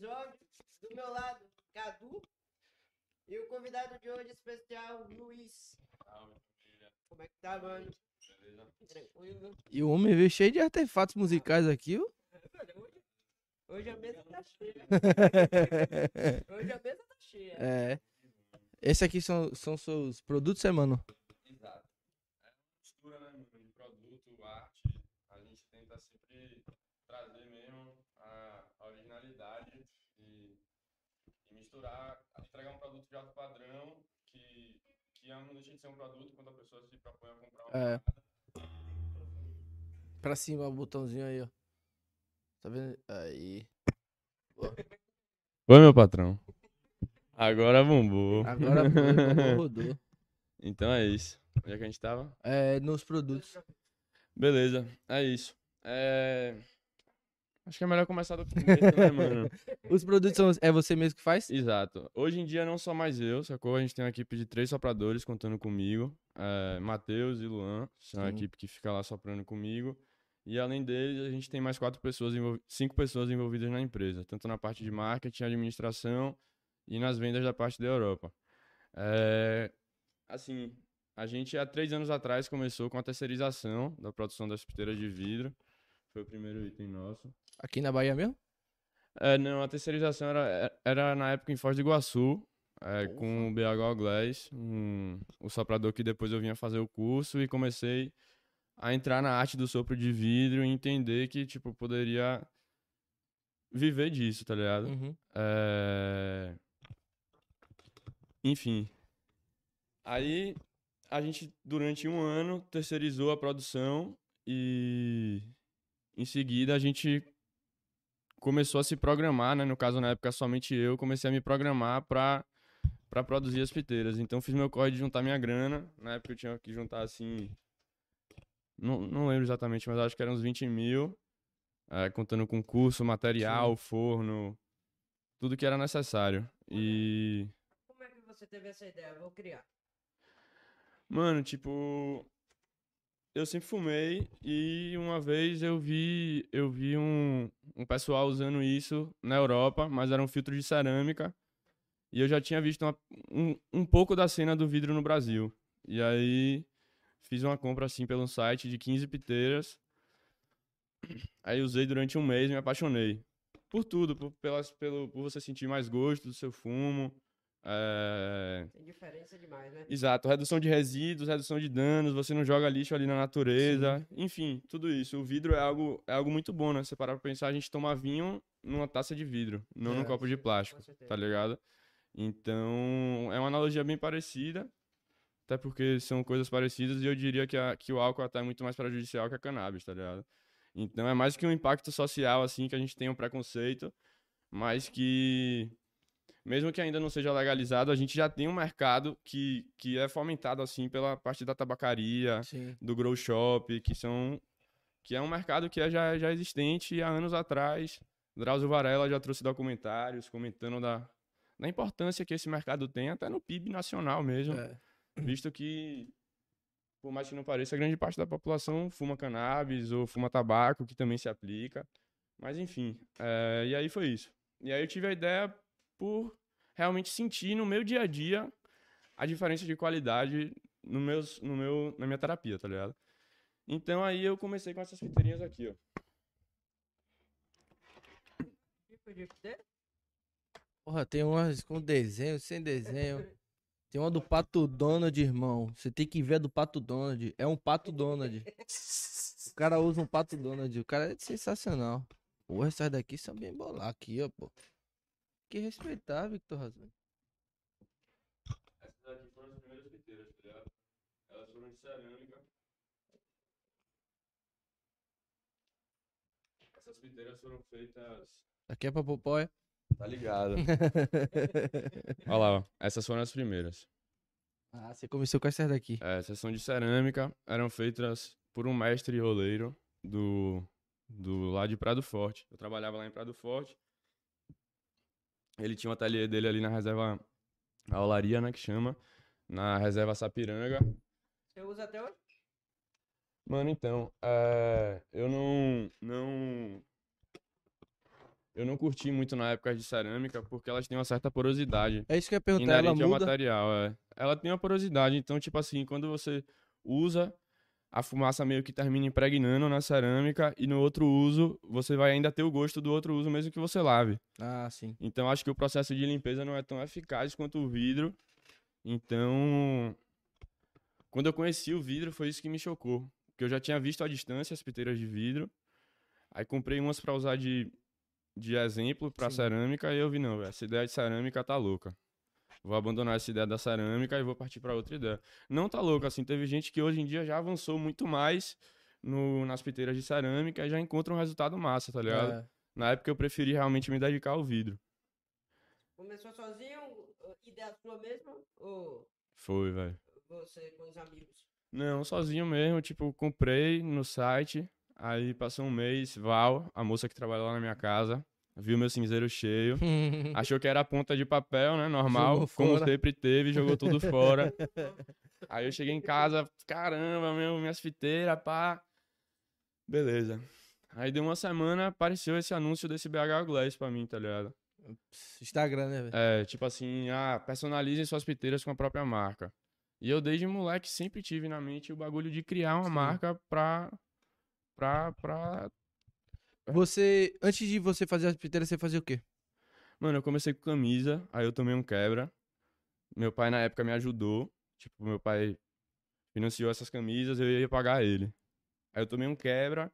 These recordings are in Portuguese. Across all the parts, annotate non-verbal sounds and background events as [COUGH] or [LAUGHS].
episódio. Do meu lado, Cadu. E o convidado de hoje especial, Luiz. Salve, família. Como é que tá, mano? Beleza? Tranquilo? E o homem veio cheio de artefatos musicais aqui, ó. Hoje, hoje a mesa tá cheia. [LAUGHS] Hoje a mesa tá cheia. É. Esse aqui são, são seus produtos, é, mano? Exato. É uma mistura, né, mano, de produto, arte. A gente tenta sempre trazer mesmo a, a originalidade e, e misturar, entregar um produto de alto padrão que, que não deixa de ser um produto quando a pessoa se propõe a comprar uma É. parada. Pra cima, o botãozinho aí, ó. Tá vendo? Aí. Oi, meu patrão. Agora bombou. Agora foi, rodou. [LAUGHS] Então é isso. Onde é que a gente tava? É, nos produtos. Beleza, é isso. É... Acho que é melhor começar do [LAUGHS] começo, né, mano? Os produtos são, é você mesmo que faz? Exato. Hoje em dia não só mais eu, sacou? A gente tem uma equipe de três sopradores contando comigo. É, Matheus e Luan, são a Sim. equipe que fica lá soprando comigo. E além deles, a gente tem mais quatro pessoas, cinco pessoas envolvidas na empresa, tanto na parte de marketing, administração e nas vendas da parte da Europa. É, assim, a gente há três anos atrás começou com a terceirização da produção das piteiras de vidro. Foi o primeiro item nosso. Aqui na Bahia mesmo? É, não, a terceirização era, era na época em Foz do Iguaçu, é, com o BH Glass, um, o soprador que depois eu vinha fazer o curso e comecei a entrar na arte do sopro de vidro e entender que, tipo, poderia viver disso, tá ligado? Uhum. É... Enfim. Aí a gente, durante um ano, terceirizou a produção e em seguida a gente começou a se programar, né? No caso, na época, somente eu comecei a me programar para para produzir as piteiras. Então fiz meu corre de juntar minha grana. Na época eu tinha que juntar assim. Não, não lembro exatamente, mas acho que eram uns 20 mil. eh, contando com curso, material, forno, tudo que era necessário. E, Como é que você teve essa ideia? Vou criar. mano, tipo, eu sempre fumei e uma vez eu vi, eu vi um, um pessoal usando isso na Europa, mas era um filtro de cerâmica. E eu já tinha visto uma- um, um pouco da cena do vidro no Brasil. E aí fiz uma compra assim pelo site de 15 piteiras. Aí usei durante um mês e me apaixonei. Por tudo, por, pelas, pelo, por você sentir mais gosto do seu fumo. É, Tem diferença demais, né? Exato, redução de resíduos, redução de danos, você não joga lixo ali na natureza, enfim, tudo isso. O vidro é algo, é algo muito bom, né? Você parar pra pensar, a gente toma vinho numa taça de vidro, não num É, copo de plástico, tá ligado? Então, é uma analogia bem parecida, até porque são coisas parecidas e eu diria que, a, que o álcool até é muito mais prejudicial que a cannabis, tá ligado? Então, é mais que um impacto social, assim, que a gente tem um preconceito, mas que mesmo que ainda não seja legalizado, a gente já tem um mercado que, que é fomentado assim pela parte da tabacaria, Sim. do grow shop, que são que é um mercado que é já, já existente há anos atrás. Drauzio Varela já trouxe documentários comentando da, da importância que esse mercado tem até no PIB nacional mesmo, É. visto que por mais que não pareça, grande parte da população fuma cannabis ou fuma tabaco, que também se aplica. Mas enfim, é, e aí foi isso. E aí eu tive a ideia por realmente sentir no meu dia a dia a diferença de qualidade no meus, no meu, na minha terapia, tá ligado? Então aí eu comecei com essas piteirinhas aqui, ó. Porra, tem umas com desenho, sem desenho. Tem uma do Pato Donald, irmão. Você tem que ver a do Pato Donald. É um Pato Donald. O cara usa um Pato Donald. O cara é sensacional. Porra, essas daqui são bem bolar aqui, ó, pô. Que respeitar, Victor Razão. Essas aqui foram as primeiras piteiras, tá ligado? Elas foram de cerâmica. Essas piteiras foram feitas. Aqui é pra Popóia. Tá ligado? [LAUGHS] Olha lá, ó. Essas foram as primeiras. ah, você começou com essas daqui. É, essas são de cerâmica, eram feitas por um mestre roleiro do, do lá de Prado Forte. Eu trabalhava lá em Prado Forte. Ele tinha um ateliê dele ali na reserva a Olaria, né, que chama, na reserva Sapiranga. Você usa até hoje? Mano, então, é, eu não, não, eu não curti muito na época de cerâmica porque elas têm uma certa porosidade. É isso que eu ia perguntar, ela inerente ao muda. material, é. Ela tem uma porosidade, então, tipo assim, quando você usa, a fumaça meio que termina impregnando na cerâmica e no outro uso, você vai ainda ter o gosto do outro uso, mesmo que você lave. Ah, sim. Então, acho que o processo de limpeza não é tão eficaz quanto o vidro. Então, quando eu conheci o vidro, foi isso que me chocou. Porque eu já tinha visto à distância as piteiras de vidro. Aí comprei umas pra usar de, de exemplo pra Sim. cerâmica e eu vi, não, essa ideia de cerâmica tá louca. Vou abandonar essa ideia da cerâmica e vou partir pra outra ideia. Não tá louca, assim, teve gente que hoje em dia já avançou muito mais no, nas piteiras de cerâmica e já encontra um resultado massa, tá ligado? É. Na época eu preferi realmente me dedicar ao vidro. Começou sozinho, ideia sua mesmo? Ou Foi, velho. você com os amigos? Não, sozinho mesmo, tipo, comprei no site, aí passou um mês, Val, a moça que trabalha lá na minha casa, viu meu cinzeiro cheio, [LAUGHS] achou que era ponta de papel, né, normal, como sempre teve, jogou tudo fora. [LAUGHS] Aí eu cheguei em casa, caramba, meu, minhas fiteiras, pá. Beleza. Aí deu uma semana, apareceu esse anúncio desse BH Glass pra mim, tá ligado? Instagram, né, velho? É, tipo assim, ah, personalizem suas piteiras com a própria marca. E eu desde moleque sempre tive na mente o bagulho de criar uma Sim. marca pra, pra, pra... Você, antes de você fazer as piteiras, você fazia o quê? Mano, eu comecei com camisa, aí eu tomei um quebra. Meu pai na época me ajudou. Tipo, meu pai financiou essas camisas, eu ia pagar ele. Aí eu tomei um quebra.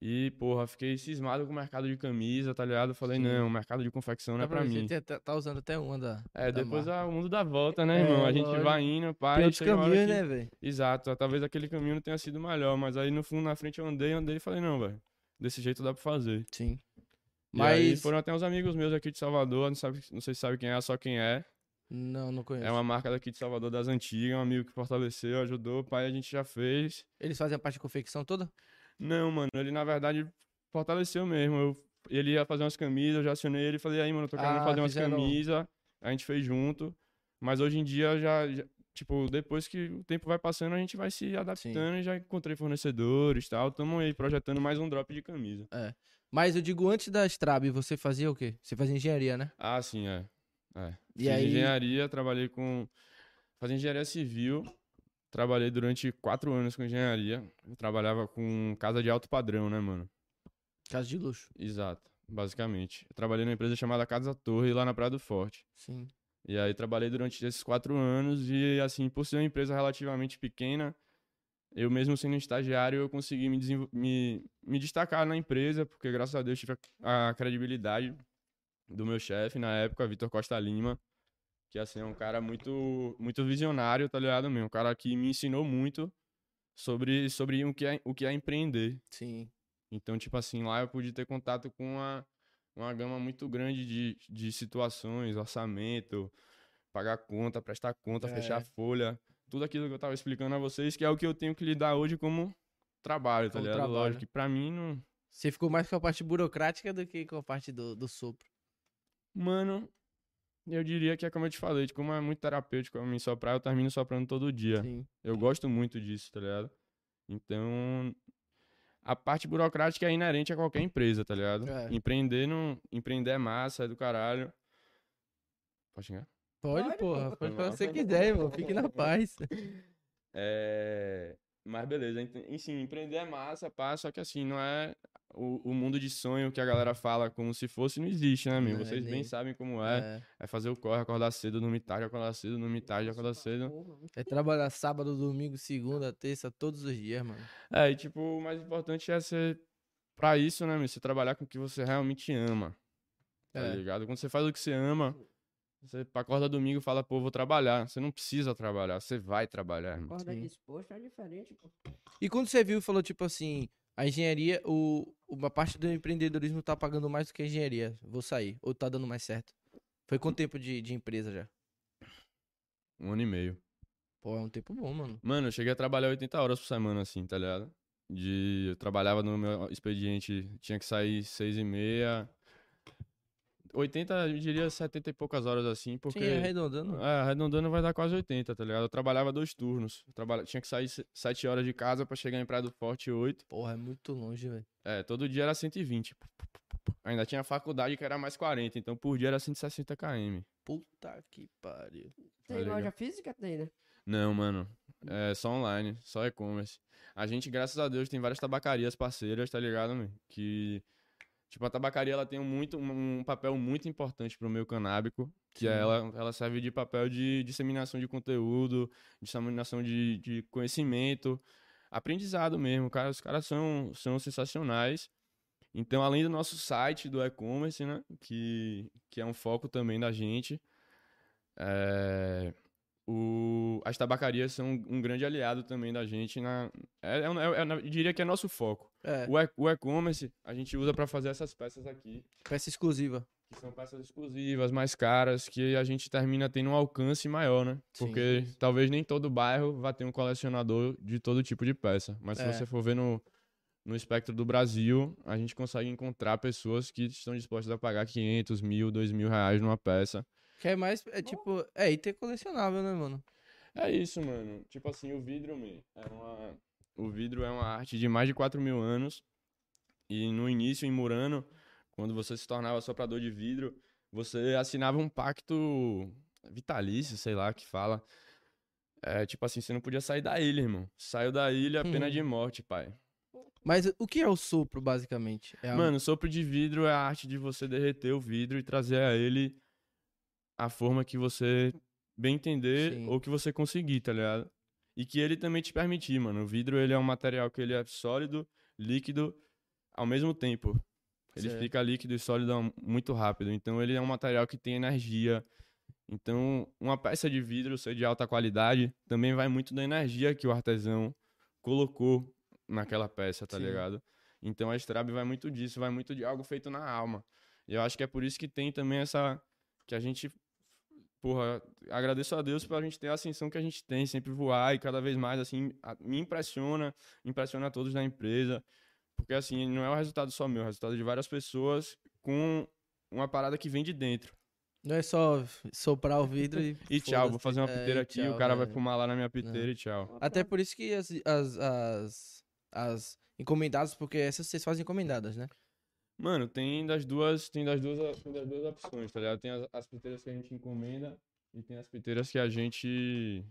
E, porra, fiquei cismado com o mercado de camisa, tá ligado? Eu falei, Sim. não, o mercado de confecção não é pra mim. Você tá, tá usando até uma da. É, da depois marca. a- o mundo dá volta, né, É, irmão? A gente lógico. vai indo, pai. Tem outros caminhos, que- né, velho? Exato, talvez aquele caminho não tenha sido melhor, mas aí no fundo, na frente eu andei, andei e falei, não, velho, desse jeito dá pra fazer. Sim. E aí Mas. foram até uns amigos meus aqui de Salvador, não, sabe, não sei se sabe quem é, só quem é. Não, não conheço. É uma marca daqui de Salvador das antigas, um amigo que fortaleceu, ajudou, pai a gente já fez. Eles fazem a parte de confecção toda? Não, mano, ele na verdade fortaleceu mesmo. Eu, ele ia fazer umas camisas, eu já acionei ele e falei, aí, mano, eu tô querendo Ah, fazer umas fizeram- camisas. A gente fez junto. Mas hoje em dia já, já- tipo, depois que o tempo vai passando, a gente vai se adaptando e já encontrei fornecedores e tal. Tamo aí projetando mais um drop de camisa. Mas eu digo, antes da Strab, você fazia o quê? Você fazia engenharia, né? Ah, sim, é. é. E Fiz aí- engenharia, trabalhei com. Fazia engenharia civil. Trabalhei durante quatro anos com engenharia. Eu trabalhava com casa de alto padrão, né, mano? Casa de luxo. Exato, basicamente. Eu trabalhei numa empresa chamada Casa Torre, lá na Praia do Forte. Sim. E aí trabalhei durante esses quatro anos e, assim, por ser uma empresa relativamente pequena, eu mesmo sendo estagiário, eu consegui me, me, me destacar na empresa, porque graças a Deus tive a, a credibilidade do meu chefe na época, Vitor Costa Lima, que, assim, é um cara muito, muito visionário, tá ligado, meu? Um cara que me ensinou muito sobre, sobre o, que é, o que é empreender. Sim. Então, tipo assim, lá eu pude ter contato com uma, uma gama muito grande de, de situações, orçamento, pagar conta, prestar conta, É. fechar folha, tudo aquilo que eu tava explicando a vocês, que é o que eu tenho que lidar hoje como trabalho, tá Como ligado? trabalho. Lógico que pra mim não. Você ficou mais com a parte burocrática do que com a parte do, do sopro. Mano, eu diria que é como eu te falei, de como é muito terapêutico pra mim soprar, eu termino soprando todo dia. Sim. Eu gosto muito disso, tá ligado? Então, a parte burocrática é inerente a qualquer empresa, tá ligado? É. Empreender não, empreender é massa, é do caralho. Pode xingar? Pode, Pode, porra. Pode falar o que você quiser, irmão. Fique na paz. [LAUGHS] É... Mas beleza, enfim, empreender é massa, pá, só que assim, não é o, o mundo de sonho que a galera fala como se fosse, não existe, né, meu? Não, é Vocês bem nem- sabem como é. É. É fazer o corre, acordar cedo, dormir tarde, acordar cedo, dormir tarde, acordar cedo. É trabalhar sábado, domingo, segunda, terça, todos os dias, mano. É, e tipo, o mais importante é ser, pra isso, né, meu? Você trabalhar com o que você realmente ama, tá É. ligado? Quando você faz o que você ama, você acorda domingo e fala, pô, vou trabalhar. Você não precisa trabalhar, você vai trabalhar. Acorda Sim. disposto é diferente, pô. E quando você viu, falou tipo assim, a engenharia, o, uma parte do empreendedorismo tá pagando mais do que a engenharia. Vou sair. Ou tá dando mais certo. Foi quanto tempo de, de empresa já? Um ano e meio. Pô, é um tempo bom, mano. Mano, eu cheguei a trabalhar 80 horas por semana, assim, tá ligado? De, eu trabalhava no meu expediente, tinha que sair seis e meia. 80, eu diria 70 e poucas horas, assim, porque... Sim, arredondando. É, arredondando vai dar quase 80, tá ligado? Eu trabalhava dois turnos. Eu traba- Tinha que sair se- 7 horas de casa pra chegar em Praia do Forte 8. Porra, é muito longe, velho. É, todo dia era 120. ainda tinha faculdade que era mais 40, então por dia era 160 km. Puta que pariu. Tem Tá loja física? Tem, né? Não, mano. É só online, só e-commerce. A gente, graças a Deus, tem várias tabacarias parceiras, tá ligado, meu? Que. Tipo, a tabacaria ela tem um, muito, um, papel muito importante pro meio canábico, que é Sim. ela, ela serve de papel de disseminação de conteúdo, disseminação de, de conhecimento, aprendizado mesmo. Cara, os caras são, são sensacionais. Então, além do nosso site do e-commerce, né? Que, que é um foco também da gente. é, o, as tabacarias são um grande aliado também da gente. Na, é, é, é- é- eu diria que é nosso foco. É, O e-commerce a gente usa para fazer essas peças aqui, peça exclusiva. que são peças exclusivas, mais caras, que a gente termina tendo um alcance maior, né? Sim, Porque sim, talvez nem todo bairro vá ter um colecionador de todo tipo de peça. Mas É. se você for ver no, no espectro do Brasil, a gente consegue encontrar pessoas que estão dispostas a pagar 500, mil, 2 mil reais numa peça. Que é mais, é tipo, é item colecionável, né, mano? É isso, mano. Tipo assim, o vidro, me, é uma... o vidro é uma arte de mais de 4 mil anos. E no início, em Murano, quando você se tornava soprador de vidro, você assinava um pacto vitalício, sei lá, que fala. É, tipo assim, você não podia sair da ilha, irmão. Saiu da ilha, pena de morte, pai. Mas o que é o sopro, basicamente? É a- Mano, sopro de vidro é a arte de você derreter o vidro e trazer a ele a forma que você bem entender Sim. ou que você conseguir, tá ligado? E que ele também te permitir, mano. O vidro, ele é um material que ele é sólido, líquido, ao mesmo tempo. Ele Certo. fica líquido e sólido muito rápido. Então, ele é um material que tem energia. Então, uma peça de vidro ser de alta qualidade também vai muito da energia que o artesão colocou naquela peça, tá Sim. ligado? Então, a Strab vai muito disso, vai muito de algo feito na alma. E eu acho que é por isso que tem também essa. Que a gente. Porra, agradeço a Deus pela gente ter a ascensão que a gente tem, sempre voar e cada vez mais, assim, a- me impressiona, impressiona todos da empresa. Porque, assim, não é o resultado só meu, é o resultado de várias pessoas com uma parada que vem de dentro. Não é só soprar o vidro e. [LAUGHS] E tchau, vou fazer uma É, piteira e aqui, tchau, o cara é. vai fumar lá na minha piteira e tchau. Até por isso que as, as, as, as encomendadas, porque essas vocês fazem encomendadas, né? Mano, tem das duas, tem das duas, tem das duas opções, tá ligado? Tem as, as piteiras que a gente encomenda e tem as piteiras que a gente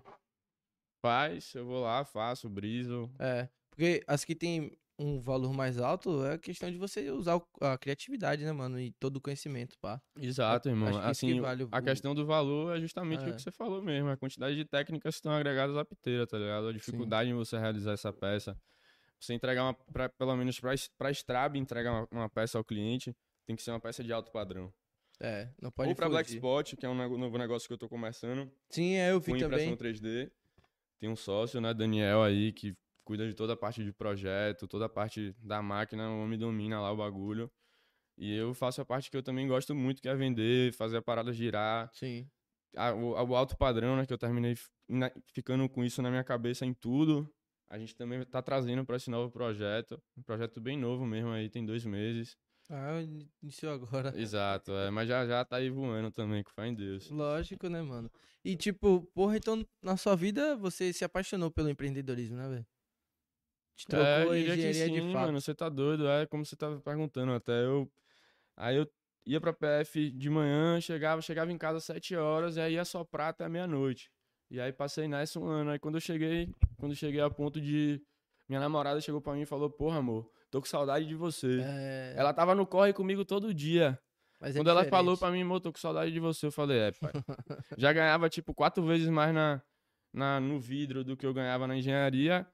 faz, eu vou lá, faço, briso. É. Porque as que tem um valor mais alto é a questão de você usar a criatividade, né, mano? E todo o conhecimento, pá. Exato, irmão. que isso que Assim, vale o- a questão do valor é justamente É. o que você falou mesmo, a quantidade de técnicas que estão agregadas à piteira, tá ligado? A dificuldade em você realizar essa peça. Você entregar uma, pra, pelo menos pra Strab entregar uma, uma peça ao cliente, tem que ser uma peça de alto padrão. É, não pode Ou pra Black. Spot, que é um novo negócio que eu tô começando, Sim, é, eu vi com também. impressão 3D. Tem um sócio, né, Daniel aí, que cuida de toda a parte de projeto, toda a parte da máquina, o homem domina lá o bagulho. E eu faço a parte que eu também gosto muito, que é vender, fazer a parada girar. Sim. a- o, o alto padrão, né, que eu terminei ficando com isso na minha cabeça em tudo. A gente também tá trazendo para esse novo projeto, um projeto bem novo mesmo aí, tem dois meses. Ah, iniciou agora. Exato, é, mas já já tá aí voando também, com fé em Deus. Lógico, né, mano? E tipo, porra, então na sua vida você se apaixonou pelo empreendedorismo, né, velho? Te É, trocou que engenharia de sim, fato. mano, você tá doido, é como você tava perguntando até eu. Aí eu ia pra PF de manhã, chegava, chegava em casa às 7 horas e aí ia soprar até meia-noite. E aí passei nessa um ano. Aí quando eu cheguei, quando eu cheguei a ponto de. Minha namorada chegou pra mim e falou, porra, amor, tô com saudade de você. É, Ela tava no corre comigo todo dia. mas é Quando ela falou pra mim, amor, tô com saudade de você, eu falei, é, pai. [LAUGHS] Já ganhava, tipo, quatro vezes mais na, na, no vidro do que eu ganhava na engenharia.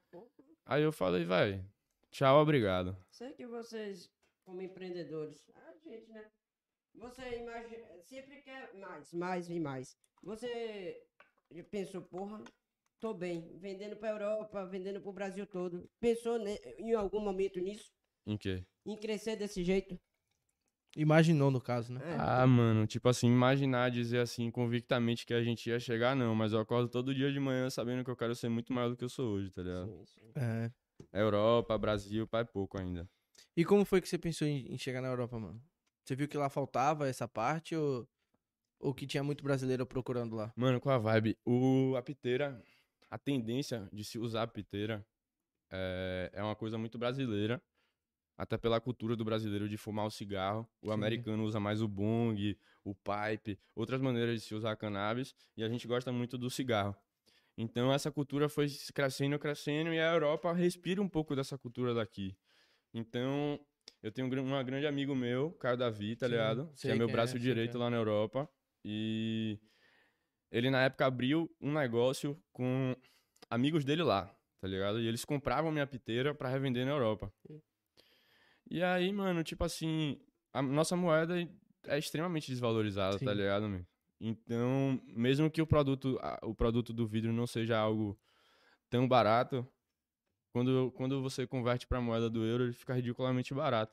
Aí eu falei, vai, tchau, obrigado. Sei que vocês, como empreendedores, a gente, né? Você imagina, sempre quer mais, mais e mais. Você pensou, porra, tô bem, vendendo pra Europa, vendendo pro Brasil todo. Pensou ne- em algum momento nisso? Em quê? Em crescer desse jeito? Imaginou, no caso, né? É. Ah, mano, tipo assim, imaginar dizer assim, convictamente que a gente ia chegar, não. Mas eu acordo todo dia de manhã sabendo que eu quero ser muito maior do que eu sou hoje, tá ligado? Sim, sim. É. Europa, Brasil, pai pouco ainda. E como foi que você pensou em, em chegar na Europa, mano? Você viu que lá faltava essa parte ou, ou que tinha muito brasileiro procurando lá? Mano, com a vibe, o, a piteira, a tendência de se usar a piteira é, é uma coisa muito brasileira. até pela cultura do brasileiro de fumar o cigarro. O americano usa mais o bong, o pipe, outras maneiras de se usar cannabis, e a gente gosta muito do cigarro. Então essa cultura foi crescendo, crescendo, e a Europa respira um pouco dessa cultura daqui. Então, eu tenho um gr- um grande amigo meu, Caio Davi, tá Sim, ligado? Que é meu é, braço sei direito é. lá na Europa. E ele na época abriu um negócio com amigos dele lá, tá ligado? E eles compravam minha piteira pra revender na Europa. E aí, mano, tipo assim, a nossa moeda é extremamente desvalorizada, tá Sim. ligado, meu? Então, mesmo que o produto, o produto do vidro não seja algo tão barato, quando, quando você converte pra moeda do euro, ele fica ridiculamente barato.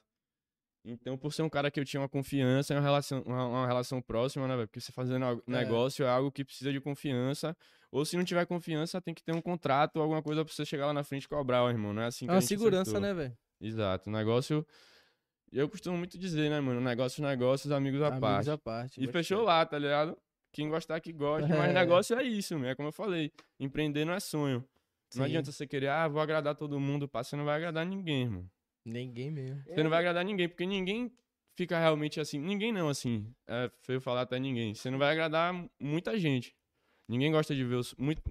Então, por ser um cara que eu tinha uma confiança, uma relação, uma, uma relação próxima, né, velho? Porque você fazendo É. negócio é algo que precisa de confiança. Ou se não tiver confiança, tem que ter um contrato, alguma coisa pra você chegar lá na frente e cobrar, ó, irmão. Não é assim É que a uma segurança, acertou. né, velho? Exato. O negócio. Eu costumo muito dizer, né, mano? Negócio, negócios, amigos à Amigos parte. à parte. E fechou lá, tá ligado? Quem gostar que goste, mas É. negócio é isso. É como eu falei. Empreender não é sonho. Não Sim. adianta você querer, ah, vou agradar todo mundo, pá, você não vai agradar ninguém, irmão. Ninguém mesmo. Você não vai agradar ninguém, porque ninguém fica realmente assim. Ninguém não, assim. É feio falar até ninguém. Você não vai agradar muita gente. Ninguém gosta de ver os. Muito,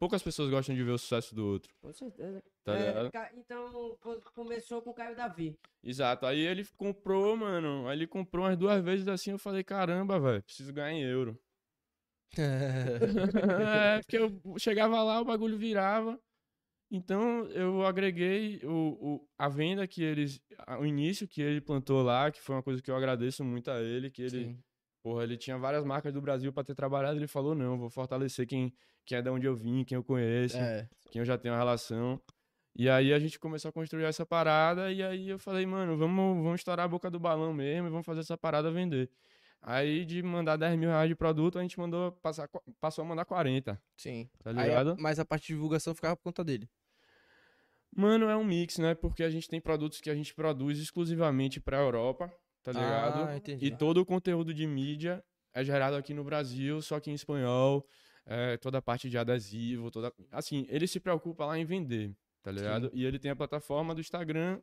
poucas pessoas gostam de ver o sucesso do outro, Com certeza. tá É, ca- então, co- começou com o Caio Davi. Exato. Aí ele comprou, mano. Aí ele comprou umas duas vezes assim. Eu falei, caramba, velho, preciso ganhar em euro. [LAUGHS] [LAUGHS] é, porque eu chegava lá, o bagulho virava. Então eu agreguei o, o- a venda que eles. O início que ele plantou lá, que foi uma coisa que eu agradeço muito a ele, que ele. Sim. Porra, ele tinha várias marcas do Brasil pra ter trabalhado. Ele falou: não, vou fortalecer quem, quem é de onde eu vim, quem eu conheço, É. quem eu já tenho uma relação. E aí a gente começou a construir essa parada. E aí eu falei, mano, vamos, vamos estourar a boca do balão mesmo e vamos fazer essa parada vender. Aí de mandar 10 mil reais de produto, a gente mandou passar, passou a mandar 40, Sim. tá Aí ligado? mas a parte de divulgação ficava por conta dele. Mano, é um mix, né? Porque a gente tem produtos que a gente produz exclusivamente pra Europa, tá ligado? Ah, entendi. E todo o conteúdo de mídia é gerado aqui no Brasil, só que em espanhol, é, toda a parte de adesivo, toda. Assim, ele se preocupa lá em vender, tá ligado? E ele tem a plataforma do Instagram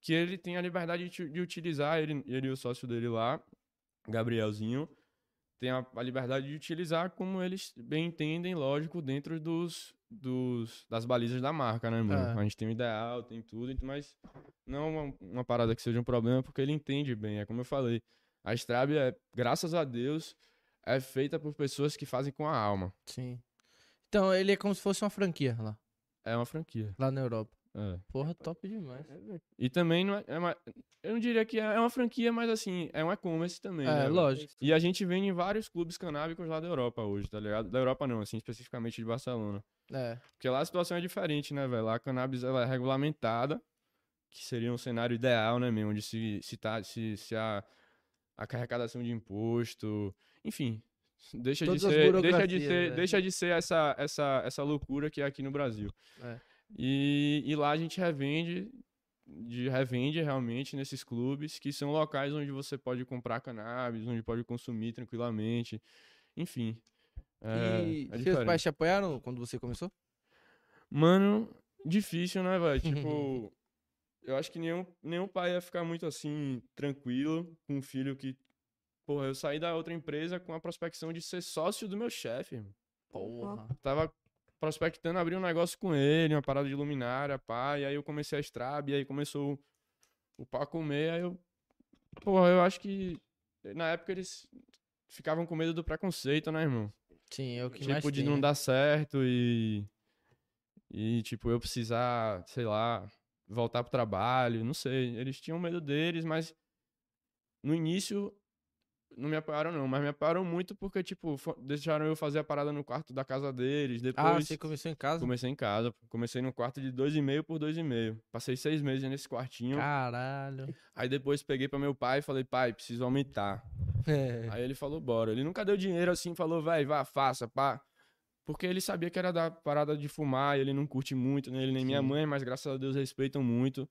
que ele tem a liberdade de, de utilizar, ele, ele e o sócio dele lá, Gabrielzinho, tem a, a liberdade de utilizar como eles bem entendem, lógico, dentro dos, dos das balizas da marca, né, mano? É. A gente tem o ideal, tem tudo, ent- mas não é uma, uma parada que seja um problema, porque ele entende bem, é como eu falei. A Strab é, graças a Deus, é feita por pessoas que fazem com a alma. Sim. Então ele é como se fosse uma franquia lá, É uma franquia. lá na Europa. É. Porra, top demais. E também não é, é uma- eu não diria que é uma franquia, mas assim, é um e-commerce também. né, É, velho? lógico. E a gente vende em vários clubes canábicos lá da Europa hoje, tá ligado? Da Europa não, assim, especificamente de Barcelona. É. Porque lá a situação é diferente, né, velho? Lá a cannabis ela é regulamentada, que seria um cenário ideal, né, mesmo? Onde se, se, tá, se, se a, a arrecadação de imposto, enfim, deixa de Todas ser, deixa de ser, né? deixa de ser essa, essa, essa loucura que é aqui no Brasil. É. E, e lá a gente revende, de, revende realmente nesses clubes, que são locais onde você pode comprar cannabis, onde pode consumir tranquilamente, enfim. É, e é seus pais te apoiaram quando você começou? Mano, difícil, né, velho? [LAUGHS] Tipo, eu acho que nenhum, nenhum pai ia ficar muito assim, tranquilo com um filho que. Porra, eu saí da outra empresa com a prospecção de ser sócio do meu chefe. Porra. Tava prospectando abrir um negócio com ele, uma parada de luminária, pá, e aí eu comecei a Strab, e aí começou o, o pá comer, aí eu. Porra, eu acho que. Na época eles ficavam com medo do preconceito, né, irmão? Sim, é o que tipo, de não né? dar certo e. E, tipo, eu precisar, sei lá, voltar pro trabalho, não sei. Eles tinham medo deles, mas no início não me apoiaram, não. Mas me apoiaram muito porque, tipo, deixaram eu fazer a parada no quarto da casa deles. Ah, Depois você começou em casa? comecei em casa. Comecei num quarto de 2,5 por 2,5. Passei seis meses nesse quartinho. Caralho. Aí depois peguei pra meu pai e falei, pai, preciso aumentar. É. Aí ele falou, bora. Ele nunca deu dinheiro assim, falou, vai, vá, faça, pá. Porque ele sabia que era da parada de fumar, e ele não curte muito, nem ele nem minha Sim. mãe, mas graças a Deus respeitam muito.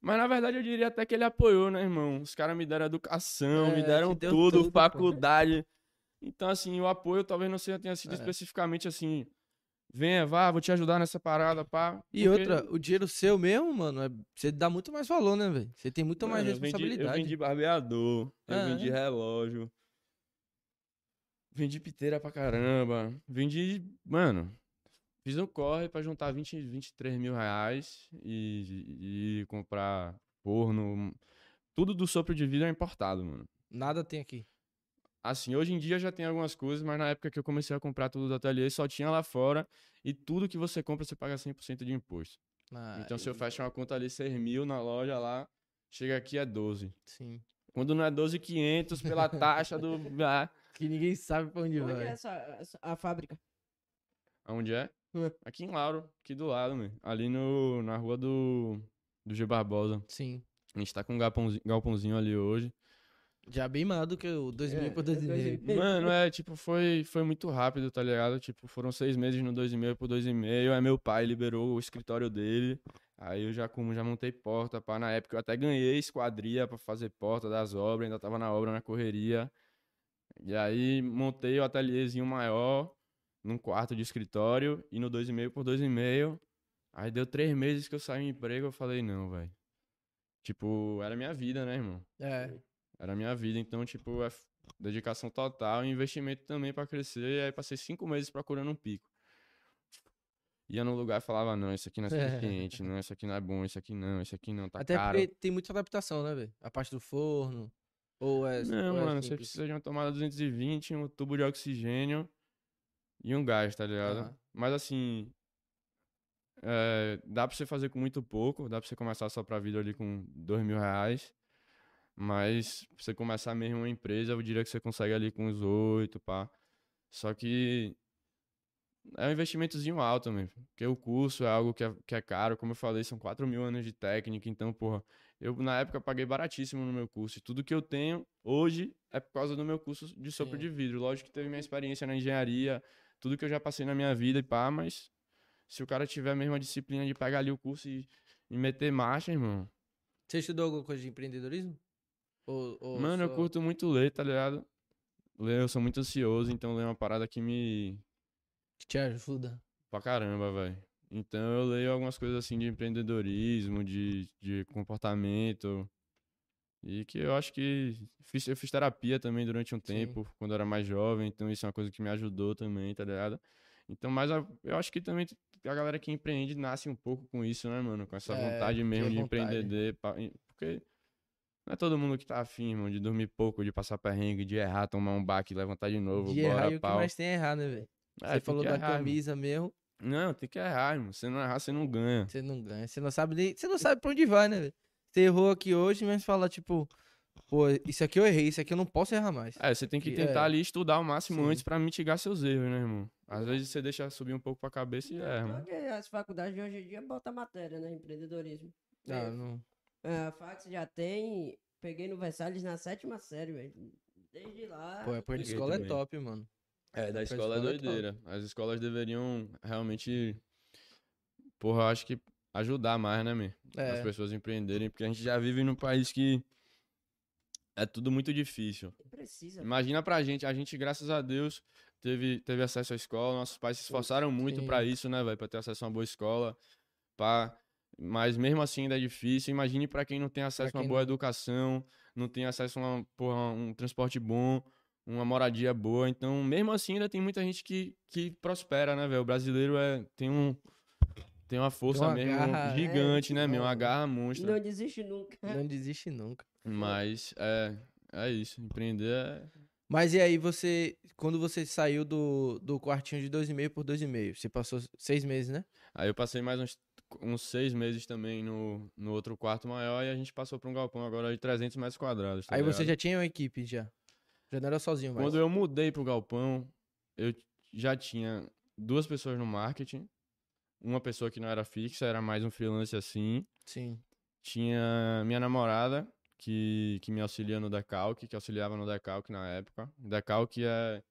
Mas na verdade eu diria até que ele apoiou, né, irmão? Os caras me deram educação, me É, deram te deu tudo, tudo, pô. faculdade. Então, assim, o apoio talvez não seja, tenha sido É. especificamente assim, venha, vá, vou te ajudar nessa parada, pá. E Porque, outra, o dinheiro seu mesmo, mano, é- você dá muito mais valor, né, velho? Você tem muito mais vendi- responsabilidade. Eu vendi barbeador, eu Ah, vendi é? relógio, vendi piteira pra caramba, vendi, mano, fiz um corre pra juntar 20, 23 mil reais e, e comprar porno. Tudo do sopro de vida é importado, mano. Nada tem aqui. Assim, hoje em dia já tem algumas coisas, mas na época que eu comecei a comprar tudo do ateliê, só tinha lá fora. E tudo que você compra, você paga 100% de imposto. Ah, então, se eu fecho uma conta ali 6 mil na loja lá, chega aqui é 12. Sim. Quando não é 12,500 pela taxa do... [LAUGHS] Ah, Que ninguém sabe pra onde Onde é vai. essa, essa- a fábrica? Aonde é? É. Aqui em Lauro, aqui do lado, meu. Ali no, na rua do, do G Barbosa. Sim. A gente tá com um galpãozinho, galpãozinho ali hoje. Já bem mais do que o 2000 É, por 2000. 2000. Mano, é, tipo, foi, foi muito rápido, tá ligado? Tipo, foram seis meses no 2,5 por 2,5. Aí meu pai liberou o escritório dele. Aí eu já, como já montei porta, pá. Na época eu até ganhei esquadria pra fazer porta das obras, ainda tava na obra, na correria. E aí montei o ateliêzinho maior, num quarto de escritório, e no 2,5 por 2,5. Aí deu três meses que eu saí do emprego, eu falei, não, velho. Tipo, era minha vida, né, irmão? É. Era minha vida, então, tipo, é dedicação total e investimento também pra crescer. E aí passei cinco meses procurando um pico. Ia no lugar e falava, não, isso aqui não é suficiente, não, isso aqui não é bom, isso aqui não, isso aqui não, tá Até caro. porque tem muita adaptação, né, velho? A parte do forno. Ou é. Não, ou é mano, você precisa de uma tomada 220, um tubo de oxigênio e um gás, tá ligado? Aham. Mas assim, é, dá pra você fazer com muito pouco, dá pra você começar só pra vida ali com dois mil reais. Mas pra você começar mesmo uma empresa, eu diria que você consegue ali com uns oito, pá. Só que é um investimentozinho alto mesmo. Porque o curso é algo que é, que é caro, como eu falei, são 4 mil anos de técnica, então, porra, eu na época paguei baratíssimo no meu curso. E tudo que eu tenho hoje é por causa do meu curso de sopro Sim. de vidro. Lógico que teve minha experiência na engenharia, tudo que eu já passei na minha vida e pá, mas se o cara tiver a mesma disciplina de pegar ali o curso e, e meter marcha, irmão. Você estudou alguma coisa de empreendedorismo? Ou, ou Mano, eu curto muito ler, tá ligado? Ler, eu sou muito ansioso, então ler é uma parada que me. que te ajuda. pra caramba, velho. Então eu leio algumas coisas assim de empreendedorismo, de, de comportamento. E que eu acho que. Fiz, eu fiz terapia também durante um Sim. tempo, quando eu era mais jovem, então isso é uma coisa que me ajudou também, tá ligado? Então, mas a- eu acho que também a galera que empreende nasce um pouco com isso, né, mano? Com essa É, vontade mesmo de vontade. empreender. Porque não é todo mundo que tá afim, irmão, de dormir pouco, de passar perrengue, de errar, tomar um baque, levantar de novo, de bora errar e o que pau. mais tem é errar, né, velho? É, Você falou da errar, irmão. camisa mesmo, Não, tem que errar, irmão. Se não errar, você não ganha. você não ganha. Você não sabe nem. Você não sabe pra onde vai, né, velho? Você errou aqui hoje, mas fala, tipo, pô, isso aqui eu errei, isso aqui eu não posso errar mais. É, você tem que tentar é. ali estudar o máximo Sim. antes pra mitigar seus erros, né, irmão? Às vezes você deixa subir um pouco pra cabeça e erra, mano. Porque as faculdades de hoje em dia botam matéria, né? Empreendedorismo. Ah, É, não. A fax já tem. Peguei no Versalhes na sétima série, velho. Desde lá. Pô, peguei escola é também. top, mano. É, da escola é escola é top. doideira. As escolas deveriam realmente, porra, eu acho que ajudar mais, né, meu? As É. pessoas empreenderem, porque a gente já vive num país que é tudo muito difícil. Precisa. Imagina pra gente, a gente, graças a Deus, teve, teve acesso à escola, nossos pais se esforçaram muito pra isso, né, velho? Pra ter acesso a uma boa escola, pá. Mas mesmo assim ainda é difícil. Imagine pra quem não tem acesso a uma boa não- educação, não tem acesso a uma, porra, um transporte bom, uma moradia boa. Então, mesmo assim, ainda tem muita gente que, que prospera, né, velho? O brasileiro é, tem um. Tem uma força uma mesmo garra, é, gigante, né, meu? Uma garra monstra. Não desiste nunca. Não desiste nunca. Mas é, é isso. Empreender é. Mas e aí, você. Quando você saiu do, do quartinho de 2,5 por 2,5, você passou seis meses, né? Aí eu passei mais uns, uns seis meses também no, no outro quarto maior e a gente passou pra um galpão agora de 300 metros quadrados. tá aí você ligado? já tinha uma equipe, já. Já não era sozinho mais. Quando eu mudei pro galpão, eu já tinha duas pessoas no marketing, uma pessoa que não era fixa, era mais um freelance assim. Sim. Tinha minha namorada, que, que me auxilia no Decalque, que auxiliava no Decalque na época. Decalque é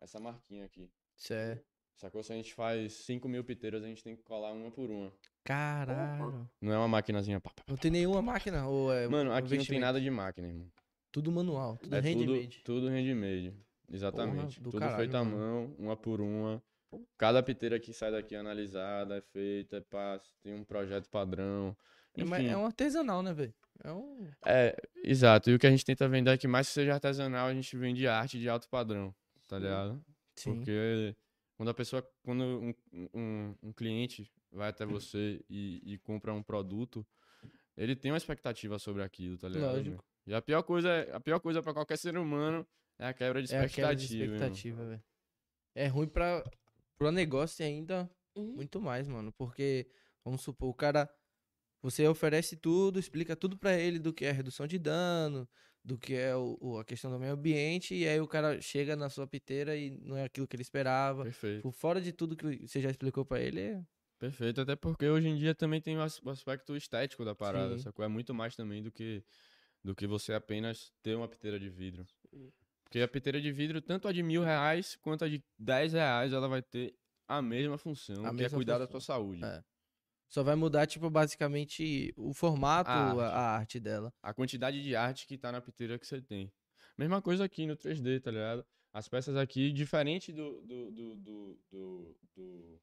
essa marquinha aqui. Certo. Sacou? Se a gente faz 5 mil piteiras, a gente tem que colar uma por uma. Caralho. Não é uma maquinazinha. pá, pá, pá. Não tem nenhuma máquina? Ou é Mano, aqui não tem nada de máquina, irmão. Tudo manual, tudo É tudo, handmade. tudo handmade. Exatamente. do tudo caralho, feito à mão, uma por uma. Cada piteira que sai daqui é analisada, é feita, é passa, tem um projeto padrão. É, Enfim, é um artesanal, né, velho? É um. É, exato. E o que a gente tenta vender é que mais que seja artesanal, a gente vende arte de alto padrão, tá ligado? Sim. Porque quando a pessoa, quando um, um, um cliente vai até você e, e compra um produto, ele tem uma expectativa sobre aquilo, tá ligado? Lógico. E a pior coisa, é- a pior coisa para qualquer ser humano é a quebra de É a expectativa. quebra de expectativa, velho. É ruim pra, pro negócio ainda Uhum. muito mais, mano. Porque, vamos supor, o cara. Você oferece tudo, explica tudo pra ele do que é redução de dano, do que é o, o- a questão do meio ambiente, e aí o cara chega na sua piteira e não é aquilo que ele esperava. Perfeito. Por fora de tudo que você já explicou pra ele, é- Perfeito, até porque hoje em dia também tem o as- o aspecto estético da parada, Sim. sacou? É muito mais também do que, do que você apenas ter uma piteira de vidro. Hum. Porque a piteira de vidro, tanto a de mil reais quanto a de dez reais, ela vai ter a mesma função, A que é mesma cuidar da função. sua saúde. É. só vai mudar, tipo, basicamente o formato, A a, arte. a arte dela. A quantidade de arte que tá na piteira que você tem. Mesma coisa aqui no 3D, tá ligado? As peças aqui, diferente do, do, do, do, do, do,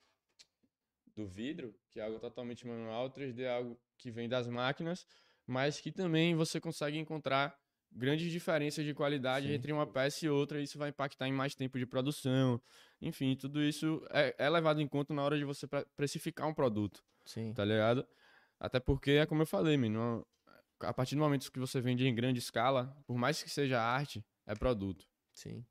do vidro, que é algo totalmente manual, o 3D é algo que vem das máquinas, mas que também você consegue encontrar grandes diferenças de qualidade Sim. entre uma peça e outra, e isso vai impactar em mais tempo de produção. Enfim, tudo isso é, é levado em conta na hora de você pre- precificar um produto Sim. tá ligado? Até porque é como eu falei, mano, a partir do momento que você vende em grande escala, por mais que seja arte, é produto. Sim.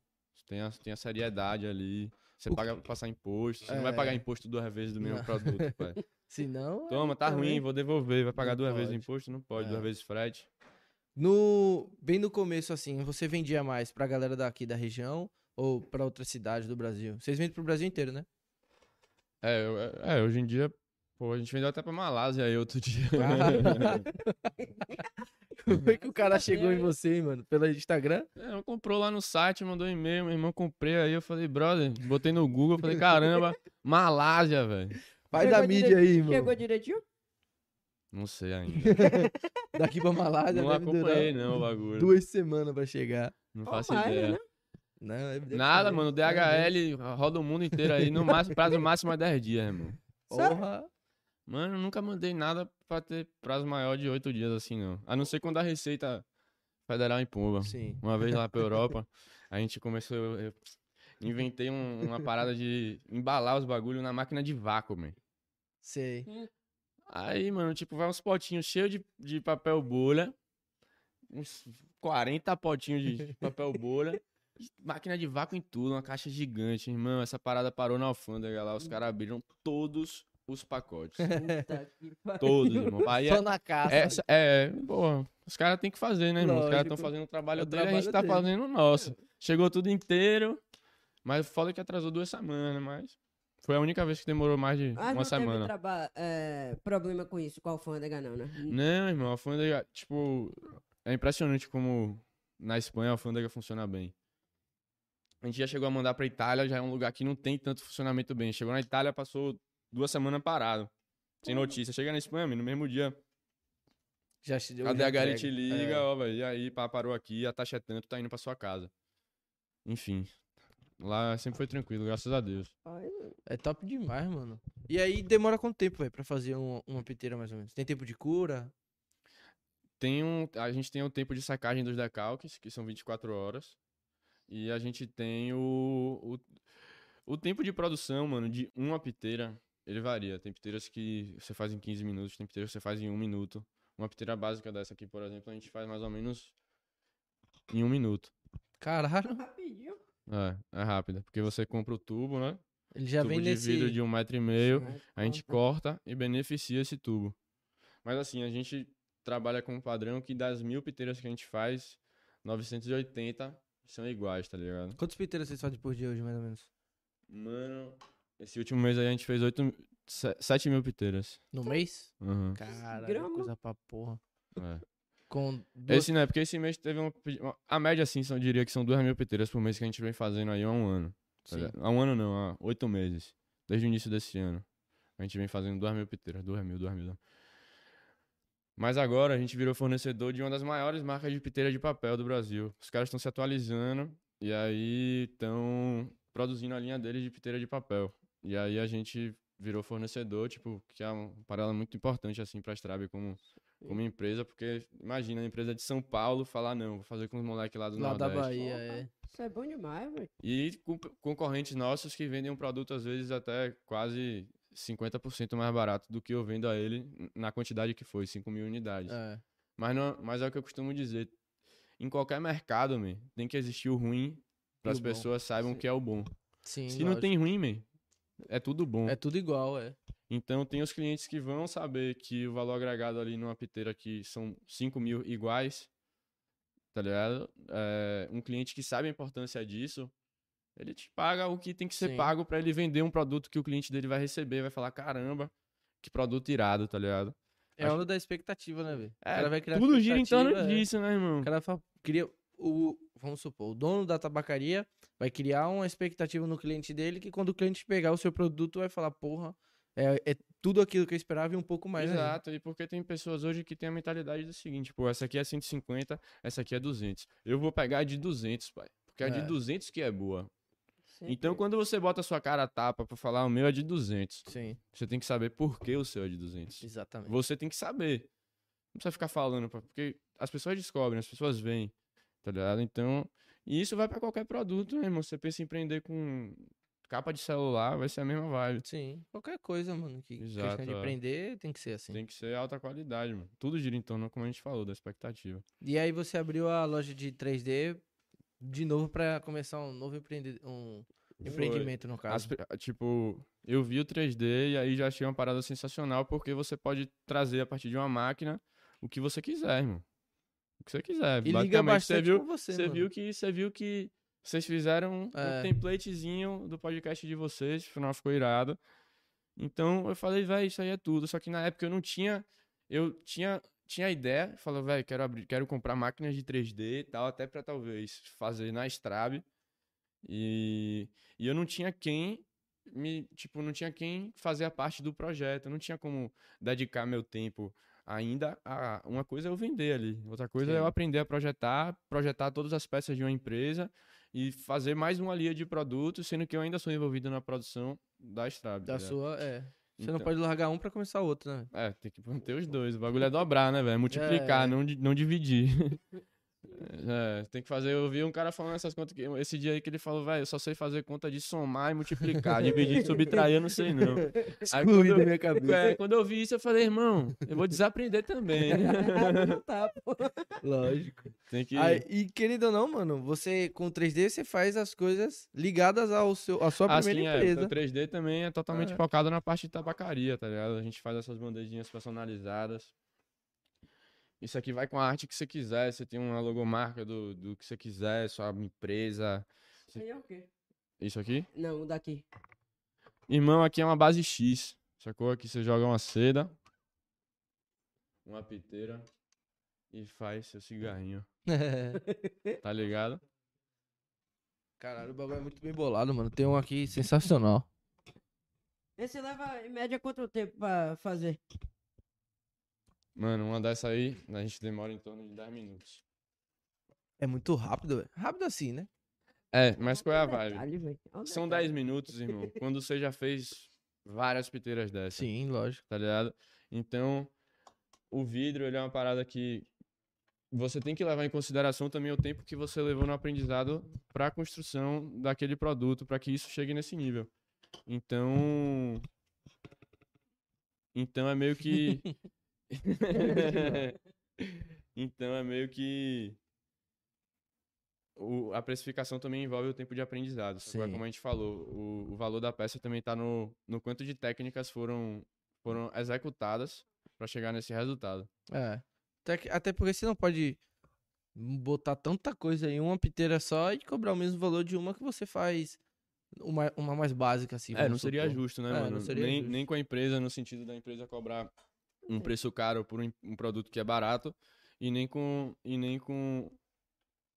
Tem a, tem a seriedade ali. Você O paga pra passar imposto. Você não vai pagar É. imposto duas vezes do mesmo Não. produto, pai. [LAUGHS] Se não. Toma, tá ruim, vou devolver. Vai pagar Não duas vezes pode. imposto? Não pode, É. duas vezes frete. No, bem no começo, assim, você vendia mais pra galera daqui da região ou pra outras cidades do Brasil? Vocês vendem pro Brasil inteiro, né? É, eu- é, é, hoje em dia, pô, a gente vendeu até pra Malásia aí outro dia. [LAUGHS] [LAUGHS] Como é que o cara chegou em você, hein, mano? Pelo Instagram? É, Ela comprou lá no site, mandou um e-mail, meu irmão comprei aí, eu falei, brother, botei no Google, falei, caramba, Malásia, velho. Pai Chegou da mídia aí, mano. Chegou direitinho? Não sei [LAUGHS] ainda. Daqui pra Malásia Não acompanhei, não, o bagulho. duas semanas pra chegar. Não faço ideia. né? Não, é- Nada, mano. O DHL roda o mundo inteiro aí. No máximo, prazo máximo é 10 dias, irmão. Porra. Mano, eu nunca mandei nada pra ter prazo maior de 8 dias assim, não. A não ser quando a Receita Federal empurra. Sim. Uma vez lá pra Europa, a gente começou. Eu, eu inventei um- uma parada de embalar os bagulhos na máquina de vácuo, man. Sei. Aí, mano, tipo, vai uns potinhos cheios de, de papel bolha. Uns 40 potinhos de [LAUGHS] papel bolha. Máquina de vácuo em tudo, uma caixa gigante, irmão. Essa parada parou na alfândega lá. Os caras abriram todos os pacotes. Todos, irmão. [LAUGHS] Aí é, Só na casa. essa, é, pô, os caras têm que fazer, né, irmão? Os caras estão Lógico. fazendo o trabalho É o dele, a gente trabalho tá dele. fazendo o nosso. Chegou tudo inteiro, mas foda que atrasou duas semanas, mas foi a única vez que demorou mais de Mas uma não semana. teve traba- é, problema com isso, com a alfândega não, né? Não, irmão, a alfândega, tipo, é impressionante como na Espanha a alfândega funciona bem. A gente já chegou a mandar pra Itália, já é um lugar que não tem tanto funcionamento bem. Chegou na Itália, passou duas semanas parado, sem notícia. Chega na Espanha, no mesmo dia, Já te deu a DHL te liga, É. ó, velho, e aí, pá, parou aqui, a taxa é tanto, tá indo pra sua casa. Enfim, lá sempre foi tranquilo, graças a Deus. É top demais, mano. E aí demora quanto tempo, velho, pra fazer um- uma piteira mais ou menos? Tem tempo de cura? Tem um, a gente tem o tempo de sacagem dos decalques, que são 24 horas. E a gente tem o, o, o tempo de produção, mano, de uma piteira, ele varia. Tem piteiras que você faz em 15 minutos, tem piteiras que você faz em um minuto. Uma piteira básica dessa aqui, por exemplo, a gente faz mais ou menos em um minuto. Caralho. rapidinho. É, é rápida, porque você compra o tubo, né? Ele já tubo vem de nesse. vidro de um metro e meio. Mas, A gente corta. e beneficia esse tubo. Mas assim, a gente trabalha com um padrão que das mil piteiras que a gente faz, 980 são iguais, tá ligado? Quantas piteiras vocês fazem por dia hoje, mais ou menos? Mano, esse último mês aí a gente fez 8, 7 mil piteiras. No mês? Uhum. Caralho, grama. coisa pra porra. É. Com duas... Esse não é, porque esse mês teve uma, A média, assim, eu diria que são 2 mil piteiras por mês que a gente vem fazendo aí há um ano. Tá Sim. há um ano não, há 8 meses. Desde o início desse ano. A gente vem fazendo 2 mil piteiras, 2 mil, 2 mil. Mas agora a gente virou fornecedor de uma das maiores marcas de piteira de papel do Brasil. Os caras estão se atualizando e aí estão produzindo a linha deles de piteira de papel. E aí a gente virou fornecedor, tipo, que é uma parada muito importante, assim, pra Strabe como, como empresa, porque imagina a empresa de São Paulo falar, não, vou fazer com os moleques lá do Lá da Nordeste. Bahia, Porra. é. Isso é bom demais, velho. E com- concorrentes nossos que vendem um produto, às vezes, até quase 50% mais barato do que eu vendo a ele na quantidade que foi, 5 mil unidades. É. Mas, não, mas é o que eu costumo dizer. Em qualquer mercado, man, tem que existir o ruim para as pessoas saibam o que é o bom. Sim, Se não lógico. tem ruim, man, é tudo bom. É tudo igual, é. Então tem os clientes que vão saber que o valor agregado ali numa piteira que são 5 mil iguais, tá ligado? É, um cliente que sabe a importância disso, ele te paga o que tem que ser Sim. pago para ele vender um produto que o cliente dele vai receber, vai falar, caramba, que produto irado, tá ligado? É Acho- onda da expectativa, né, velho? É, o cara vai criar tudo gira em torno é. disso, né, irmão? O cara fa- cria o, vamos supor, o dono da tabacaria vai criar uma expectativa no cliente dele que quando o cliente pegar o seu produto vai falar, porra, é, é tudo aquilo que eu esperava e um pouco mais. ainda. Exato, e porque tem pessoas hoje que têm a mentalidade do seguinte, pô, essa aqui é 150, essa aqui é 200. Eu vou pegar a de 200, pai, porque a de É. 200 que é boa. Então, quando você bota a sua cara a tapa pra falar o meu é de 200, Sim, você tem que saber por que o seu é de 200. exatamente. Você tem que saber. Não precisa ficar falando, porque as pessoas descobrem, as pessoas veem, tá ligado? Então, e isso vai pra qualquer produto, né, irmão? Você pensa em empreender com capa de celular, vai ser a mesma vibe. Sim, qualquer coisa, mano, que questão Exato, de é. empreender tem que ser assim. Tem que ser alta qualidade, mano. Tudo gira em torno, como a gente falou, da expectativa. E aí você abriu a loja de 3D de novo pra começar um novo empreende... um empreendimento, no As caso. pe- tipo, eu vi o 3D e aí já achei uma parada sensacional porque você pode trazer a partir de uma máquina o que você quiser, irmão. O que você quiser. E liga Basicamente, você bastante viu, com você, você viu que você viu que vocês fizeram É. um templatezinho do podcast de vocês, afinal ficou irado. Então eu falei, velho, isso aí é tudo. Só que na época eu não tinha. Eu tinha, tinha a ideia, falei, velho, quero abrir, quero comprar máquinas de 3D e tal, até pra talvez fazer na Strabe. E, e eu não tinha quem me, tipo, não tinha quem fazer a parte do projeto, não tinha como dedicar meu tempo ainda a uma coisa é eu vender ali, outra coisa é eu Sim. aprender a projetar, projetar todas as peças de uma empresa e fazer mais uma linha de produtos, sendo que eu ainda sou envolvido na produção da Strabe. Da ligado? sua, é. Você não Então- pode largar um pra começar outro, né? É, tem que manter os dois. O bagulho é dobrar, né, velho? É multiplicar, É. não, não dividir. [LAUGHS] É, tem que fazer. Eu vi um cara falando essas contas que esse dia aí que ele falou, velho, eu só sei fazer conta de somar e multiplicar. Dividir e subtrair, eu não sei, não. Aí quando Excluído da eu, minha cabeça. é, quando eu vi isso, eu falei, irmão, eu vou desaprender também. Não tá, pô. Lógico. Tem que. Aí, e querido ou não, mano, você com 3D você faz as coisas ligadas ao seu, à sua primeira Assim, é, empresa. o 3D também é totalmente É. focado na parte de tabacaria, tá ligado? A gente faz essas bandejinhas personalizadas. Isso aqui vai com a arte que você quiser. Você tem uma logomarca do, do que você quiser, sua empresa. Isso aí é o quê? Isso aqui? Não, o daqui. Irmão, aqui é uma base X. Sacou? Aqui você joga uma seda, uma piteira e faz seu cigarrinho. [LAUGHS] Tá ligado? Caralho, o bagulho é muito bem bolado, mano. Tem um aqui sensacional. Esse leva em média quanto tempo pra fazer? Mano, uma dessa aí, a gente demora em torno de 10 minutos. É muito rápido, velho. Rápido assim, né? É, mas qual é a vibe? São detalhe. 10 minutos, irmão. [LAUGHS] Quando você já fez várias piteiras dessas, Sim, lógico. tá ligado? Então, o vidro, ele é uma parada que você tem que levar em consideração também o tempo que você levou no aprendizado para a construção daquele produto, para que isso chegue nesse nível. Então, então é meio que [LAUGHS] [LAUGHS] então é meio que o- a precificação também envolve o tempo de aprendizado. É como a gente falou, o, o valor da peça também está no, no quanto de técnicas foram, foram executadas para chegar nesse resultado. É. Até, que- até porque você não pode botar tanta coisa em uma piteira só e cobrar o mesmo valor de uma que você faz uma, uma mais básica, assim. É, não seria justo, né, É, mano? nem, justo. nem com a empresa, no sentido da empresa cobrar um preço caro por um, um produto que é barato, e nem com. E nem com.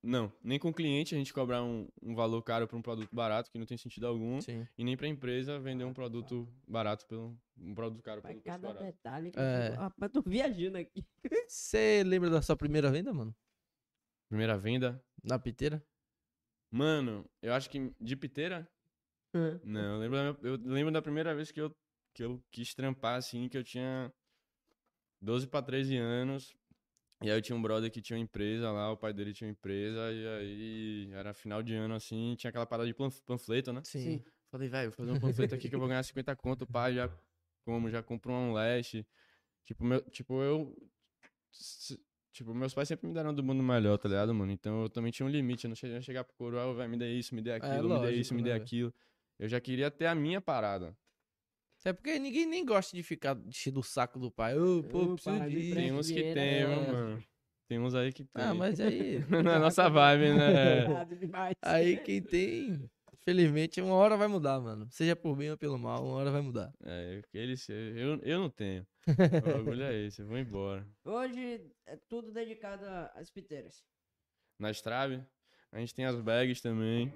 Não, nem com o cliente a gente cobrar um, um valor caro por um produto barato, que não tem sentido algum, Sim. e nem pra empresa vender um produto barato pelo. Um produto caro pelo preço cada barato. detalhe. Que É. eu... Rapaz, tô viajando aqui. Você lembra da sua primeira venda, mano? Primeira venda. Na piteira? Mano, eu acho que de piteira. Não, eu lembro, da minha- eu lembro da primeira vez que eu, que eu quis trampar, assim, que eu tinha 12 pra 13 anos. E aí eu tinha um brother que tinha uma empresa lá, o pai dele tinha uma empresa, e aí era final de ano, assim, tinha aquela parada de panf- panfleto, né? Sim. Falei, velho, vou fazer um panfleto aqui que eu vou ganhar 50 conto, pai, já como, já compro um leste. Tipo, meu, tipo, eu. Tipo, meus pais sempre me deram do mundo melhor, tá ligado, mano? Então eu também tinha um limite. Eu não cheguei a chegar pro coroa, velho, me dê isso, me dê aquilo, me dê lógico, isso, me né, dê velho? aquilo. Eu já queria ter a minha parada. É porque ninguém nem gosta de ficar enchendo o saco do pai. Ô, pô, Ô, preciso pai, disso. Tem uns que dinheiro, tem, é. viu, mano. Tem uns aí que tem. Ah, mas aí. [LAUGHS] Não é nossa vibe, né? [LAUGHS] Errado demais. Aí quem tem. Felizmente, uma hora vai mudar, mano. Seja por bem ou pelo mal, uma hora vai mudar. É, eles, eu, eu não tenho. O [LAUGHS] orgulho é esse, eu vou embora. Hoje é tudo dedicado às piteiras. Na Strave, a gente tem as bags também.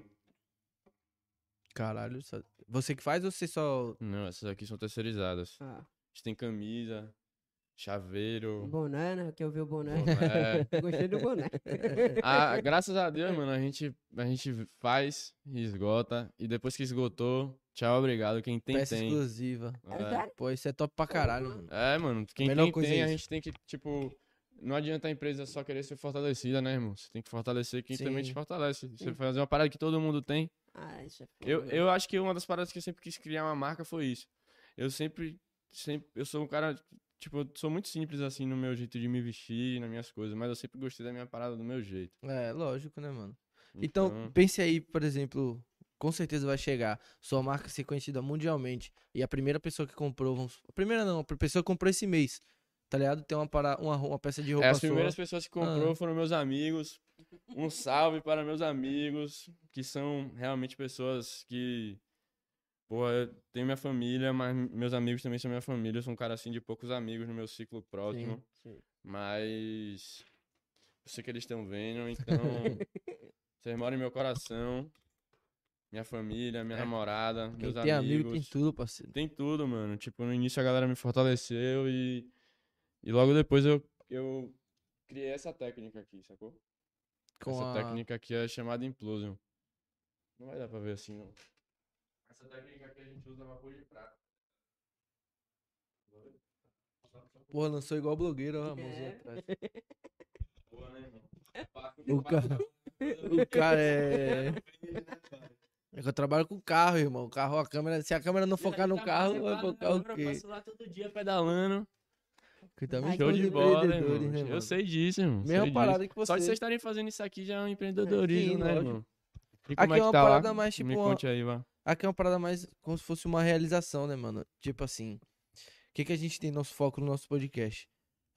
Caralho, você que faz ou você só. Não, essas aqui são terceirizadas. Ah, A gente tem camisa, chaveiro. boné, né? Que eu vi o boné. boné. [LAUGHS] Gostei do boné. [LAUGHS] Ah, graças a Deus, mano, a gente, a gente faz e esgota. E depois que esgotou, tchau, obrigado. Quem tem, peça tem. exclusiva. É É. Pô, isso é top pra caralho, mano. É, mano, quem tem, coisa tem, é a gente tem que, tipo, não adianta a empresa só querer ser fortalecida, né, irmão? Você tem que fortalecer quem também te Sim. fortalece. Você Sim. fazer uma parada que todo mundo tem. Ah, isso é foda. Eu, eu acho que uma das paradas que eu sempre quis criar uma marca foi isso. Eu sempre, sempre, eu sou um cara, tipo, eu sou muito simples, assim, no meu jeito de me vestir, nas minhas coisas, mas eu sempre gostei da minha parada do meu jeito. É, lógico, né, mano? Então, pense aí, por exemplo, com certeza vai chegar sua marca ser conhecida mundialmente e a primeira pessoa que comprou, vamos, a primeira não, a pessoa que comprou esse mês, tá ligado? Tem uma, para, uma, uma peça de roupa É, as sua. primeiras pessoas que comprou Ah. foram meus amigos. Um salve para meus amigos, que são realmente pessoas que. Pô, eu tenho minha família, mas meus amigos também são minha família. Eu sou um cara assim de poucos amigos no meu ciclo próximo. Sim. Mas. Eu sei que eles estão vendo, então. [LAUGHS] vocês moram em meu coração. Minha família, minha É. namorada, Quem meus tem amigos. amigo tem tudo, parceiro. Tem tudo, mano. Tipo, no início a galera me fortaleceu e. E logo depois eu, eu criei essa técnica aqui, sacou? Com essa a... técnica aqui é chamada Implosion. Não vai dar pra ver assim, não. Essa técnica aqui a gente usa vapor de prata. Porra, lançou igual blogueiro, ó, a mãozinha É. atrás. [LAUGHS] Boa, né, irmão? O cara, [LAUGHS] o cara é... É que eu trabalho com carro, irmão. O carro, a câmera, se a câmera não focar no carro, vai focar o Eu quê? passo lá todo dia pedalando. Que também Ai, Show de bola, empreendedores, irmão. né, Eu sei disso, irmão. Mesma sei parada disso. que Só de você. vocês estarem fazendo isso aqui já é um empreendedorismo, Sim, né, lógico. irmão? E Aqui é é uma tá lá? parada mais, tipo, Me uma- conte aí, vá. Aqui é uma parada mais como se fosse uma realização, né, mano? Tipo assim, o que, que a gente tem nosso foco no nosso podcast?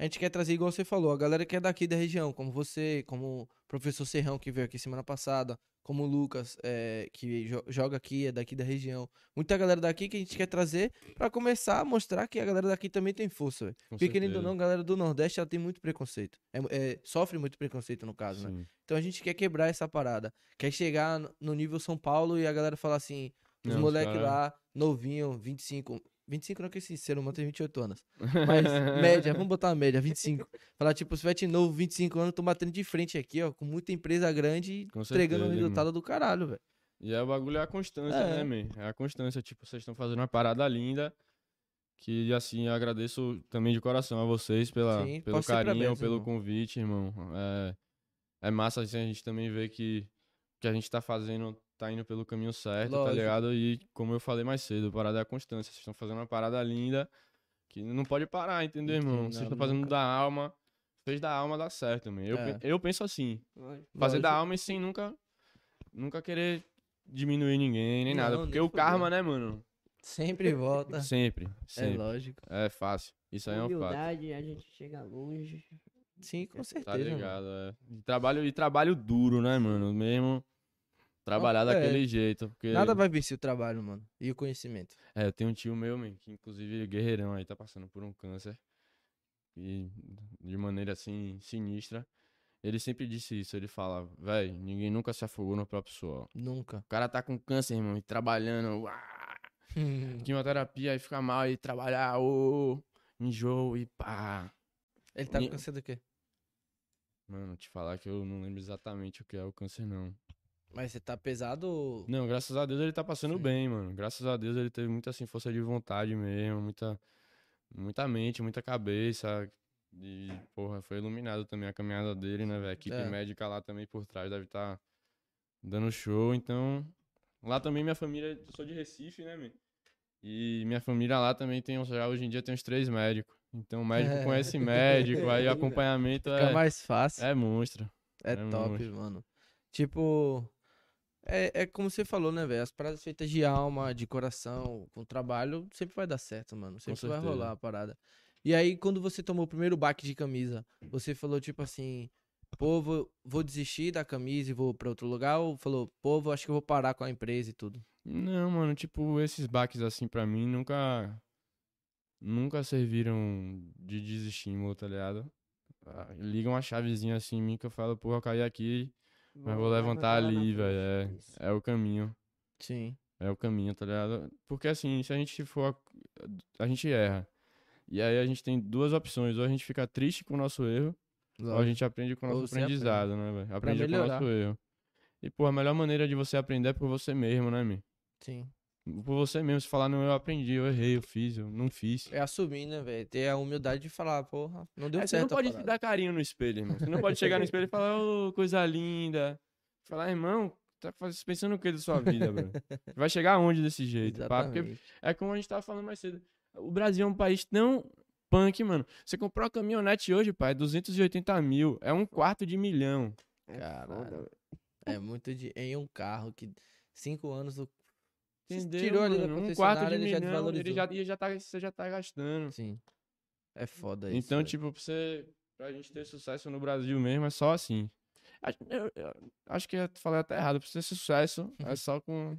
A gente quer trazer, igual você falou, a galera que é daqui da região, como você, como o professor Serrão, que veio aqui semana passada, como o Lucas, é, que jo- joga aqui, é daqui da região. Muita galera daqui que a gente quer trazer pra começar a mostrar que a galera daqui também tem força, Porque querendo ou não, a galera do Nordeste, ela tem muito preconceito. É, é, sofre muito preconceito, no caso, né? Sim. Então a gente quer quebrar essa parada. Quer chegar no- nível São Paulo e a galera falar assim, os moleques cara- lá, novinho, 25. 25 não que esse ser humano tem 28 anos. [LAUGHS] Mas média, vamos botar uma média, 25. Falar tipo, se vai novo, 25 anos, tô batendo de frente aqui, ó, com muita empresa grande, Com entregando um certeza, resultado do caralho, velho. E é o bagulho é a constância, É. né, man? É a constância. Tipo, vocês estão fazendo uma parada linda. Que, assim, eu agradeço também de coração a vocês pela, Sim, pelo carinho, pelo irmão. convite, irmão. É, é massa assim, a gente também ver que o que a gente tá fazendo tá indo pelo caminho certo, tá Lógico. ligado? E como eu falei mais cedo, a parada é a constância. Vocês estão fazendo uma parada linda que não pode parar, entendeu, irmão? Vocês estão fazendo nunca. da alma. Fez da alma dar certo, man. Eu, É. eu penso assim. Olha, Fazer da Lógico. alma e sem nunca, nunca querer diminuir ninguém, nem nada. Não, Porque nem o karma, né, mano? Sempre volta. [LAUGHS] Sempre, é sempre. lógico. É, fácil. Isso aí é um fato. humildade, a gente chega longe. Sim, com Tá certeza. mano. ligado, é. E trabalho, e trabalho duro, né, mano? Mesmo trabalhar Não, é. daquele jeito. Porque, Nada vai vencer o trabalho, mano. E o conhecimento. É, eu tenho um tio meu, man, que inclusive é guerreirão aí, tá passando por um câncer. E de maneira assim, sinistra. Ele sempre disse isso, ele fala, véi, ninguém nunca se afogou no próprio suor. Nunca. O cara tá com câncer, irmão, e trabalhando, uá, [LAUGHS] quimioterapia, aí fica mal, e trabalhar, ô, enjoo e pá. Ele tá com câncer do quê? Mano, te falar que eu não lembro exatamente o que é o câncer, não. Mas você tá pesado. Não, graças a Deus ele tá passando Sim. bem, mano. Graças a Deus ele teve muita assim, força de vontade mesmo, muita, muita mente, muita cabeça. E, porra, foi iluminado também a caminhada dele, né, velho? A equipe É. médica lá também por trás deve estar dando show. Então, lá também minha família, eu sou de Recife, né, meu? E minha família lá também tem, já hoje em dia tem uns três médicos. Então, o médico É. conhece [LAUGHS] médico, aí o acompanhamento Fica é, mais fácil. é monstro. É, é top, monstro. mano. Tipo. É, é como você falou, né, velho? As paradas feitas de alma, de coração, com trabalho, sempre vai dar certo, mano. Sempre vai rolar a parada. E aí, quando você tomou o primeiro baque de camisa, você falou, tipo assim, pô, vou, vou desistir da camisa e vou pra outro lugar? Ou falou, pô, vou- acho que eu vou parar com a empresa e tudo? Não, mano, tipo, esses baques assim pra mim nunca. Nunca serviram de desestímulo, tá ligado? Ah, Ligam uma chavezinha assim em mim que eu falo, porra, eu caí aqui, mas vou levantar lá na ali, velho. Isso. É, é o caminho. Sim. É o caminho, tá ligado? Porque assim, se a gente for. A gente erra. E aí a gente tem duas opções. Ou a gente fica triste com o nosso erro, ou a gente aprende com o nosso você aprende. aprendizado, né, velho? Aprende com o nosso erro. E, pô, a melhor maneira de você aprender é por você mesmo, né, meu? Sim. Por você mesmo, se falar, não, eu aprendi, eu errei, eu fiz, eu não fiz. É assumir, né, velho? Ter a humildade de falar, porra, não deu É, você certo. não a pode se dar carinho no espelho, irmão. Você não pode chegar no espelho e falar, ô, coisa linda. Falar, pensando tá pensando o que da sua vida, bro? [LAUGHS] Vai chegar aonde desse jeito? pá? Porque é como a gente tava falando mais cedo. O Brasil é um país tão punk, mano. Você comprou uma caminhonete hoje, pai, 280 mil. É um quarto de milhão. É Caralho. É muito de em um carro que cinco anos o se Entendeu? tirou ali da um quarto de ele já desvalorizou. ele já, e já tá, você já tá gastando. Sim. É foda isso. Então, velho. tipo, pra, você, pra gente ter sucesso no Brasil mesmo, é só assim. Acho- Eu, eu acho que eu falei até errado. Pra você ter sucesso, [LAUGHS] é só com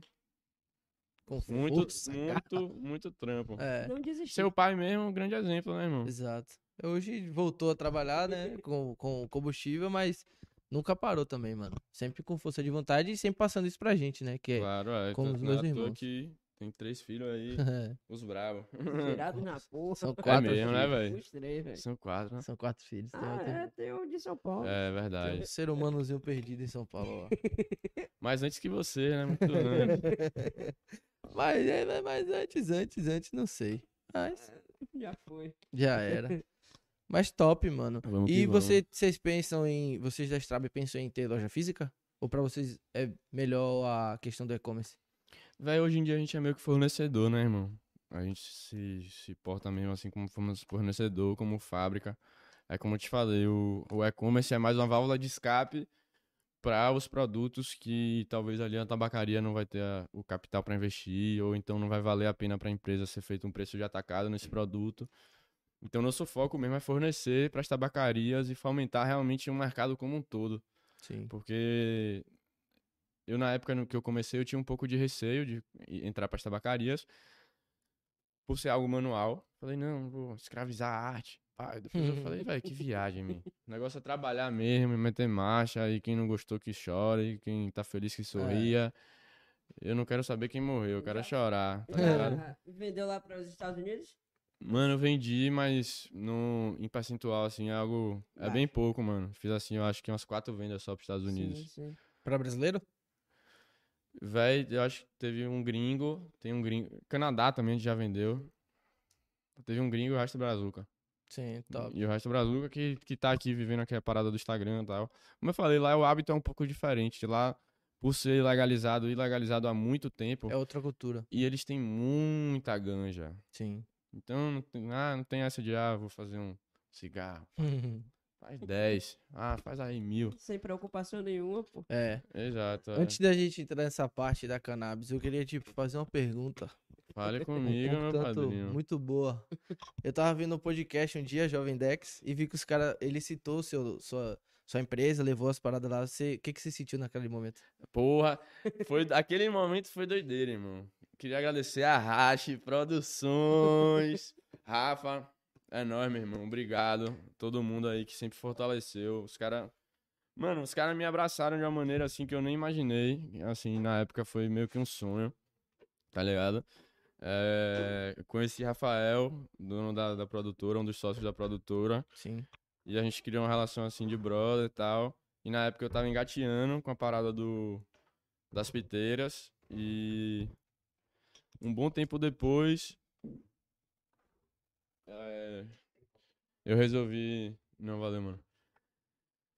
com muito, força, muito, muito trampo. É, Não desistir. Seu pai mesmo é um grande exemplo, né, irmão? exato. Hoje voltou a trabalhar, né, [LAUGHS] com, com combustível, mas nunca parou também, mano. Sempre com força de vontade e sempre passando isso pra gente, né, que é Claro, é. como os é meus irmãos. que tem três filhos aí, é, [LAUGHS] os bravos. Tirado na porra. são É quatro mesmo, né, filhos. velho? Os três, velho. São quatro, né? São quatro filhos. Tem, Ah, outro- é, tem o de São Paulo. É tem verdade. um ser humanozinho perdido em São Paulo, ó. [LAUGHS] Mas antes que você, né? Muito antes. [LAUGHS] mas, é, mas antes, antes, antes, não sei. Mas Já foi. já era. Mas top, mano. Vamos E vamos. você, vocês pensam em. Vocês da Strab pensam em ter loja física? Ou pra vocês é melhor a questão do e-commerce? Véi, hoje em dia a gente é meio que fornecedor, né, irmão? A gente se, se porta mesmo assim como forne- fornecedor, como fábrica. É como eu te falei, o, o e-commerce é mais uma válvula de escape para os produtos que talvez ali a tabacaria não vai ter a- o capital para investir, ou então não vai valer a pena para a empresa ser feito um preço de atacado nesse produto. Então, nosso foco mesmo é fornecer para as tabacarias e fomentar realmente o mercado como um todo. Sim. Porque eu, na época no que eu comecei, eu tinha um pouco de receio de entrar para as tabacarias por ser algo manual. Falei, não, vou escravizar a arte. Pá, depois eu falei, velho, que viagem, mim. O negócio é trabalhar mesmo, meter marcha, e quem não gostou que chora, e quem tá feliz que sorria. Eu não quero saber quem morreu, eu quero é chorar, tá [LAUGHS] vendeu lá para os Estados Unidos? Mano, eu vendi, mas no, em percentual, assim, é algo. É bem Baixo. pouco, mano. Fiz assim, eu acho que umas quatro vendas só pros Estados Unidos. Sim, sim. Pra brasileiro? Véi, eu acho que teve um gringo, tem um gringo. Canadá também a gente já vendeu. Teve um gringo e o resto é Brazuca. Sim, top. E o resto é Brazuca que, que tá aqui vivendo aqui a parada do Instagram e tal. Como eu falei, lá o hábito é um pouco diferente. Lá, por ser legalizado e legalizado há muito tempo, É outra cultura. e eles têm muita ganja. Sim. Então não tem, ah, não tem essa de, ah, vou fazer um cigarro. [LAUGHS] Faz 10. Ah, faz aí mil. Sem preocupação nenhuma, pô. é. Exato. é. Antes da gente entrar nessa parte da cannabis, eu queria, tipo, fazer uma pergunta. Fale [LAUGHS] Um comigo, meu tanto padrinho. muito boa. Eu tava vendo um podcast um dia, Jovem Dex, e vi que os caras, ele citou seu, sua, sua empresa, levou as paradas lá. Você, o que, que você sentiu naquele momento? Porra, [LAUGHS] foi, aquele momento foi doideira, irmão. Queria agradecer a Rache Produções. [LAUGHS] Rafa, é nóis, meu irmão. Obrigado. Todo mundo aí que sempre fortaleceu. Os caras. Mano, os caras me abraçaram de uma maneira assim que eu nem imaginei. Assim, na época foi meio que um sonho. Tá ligado? É, conheci Rafael, dono da, da produtora, um dos sócios da produtora. Sim. E a gente criou uma relação assim de brother e tal. E na época eu tava engateando com a parada do, das piteiras. E um bom tempo depois, é, eu resolvi. Não, valeu, mano.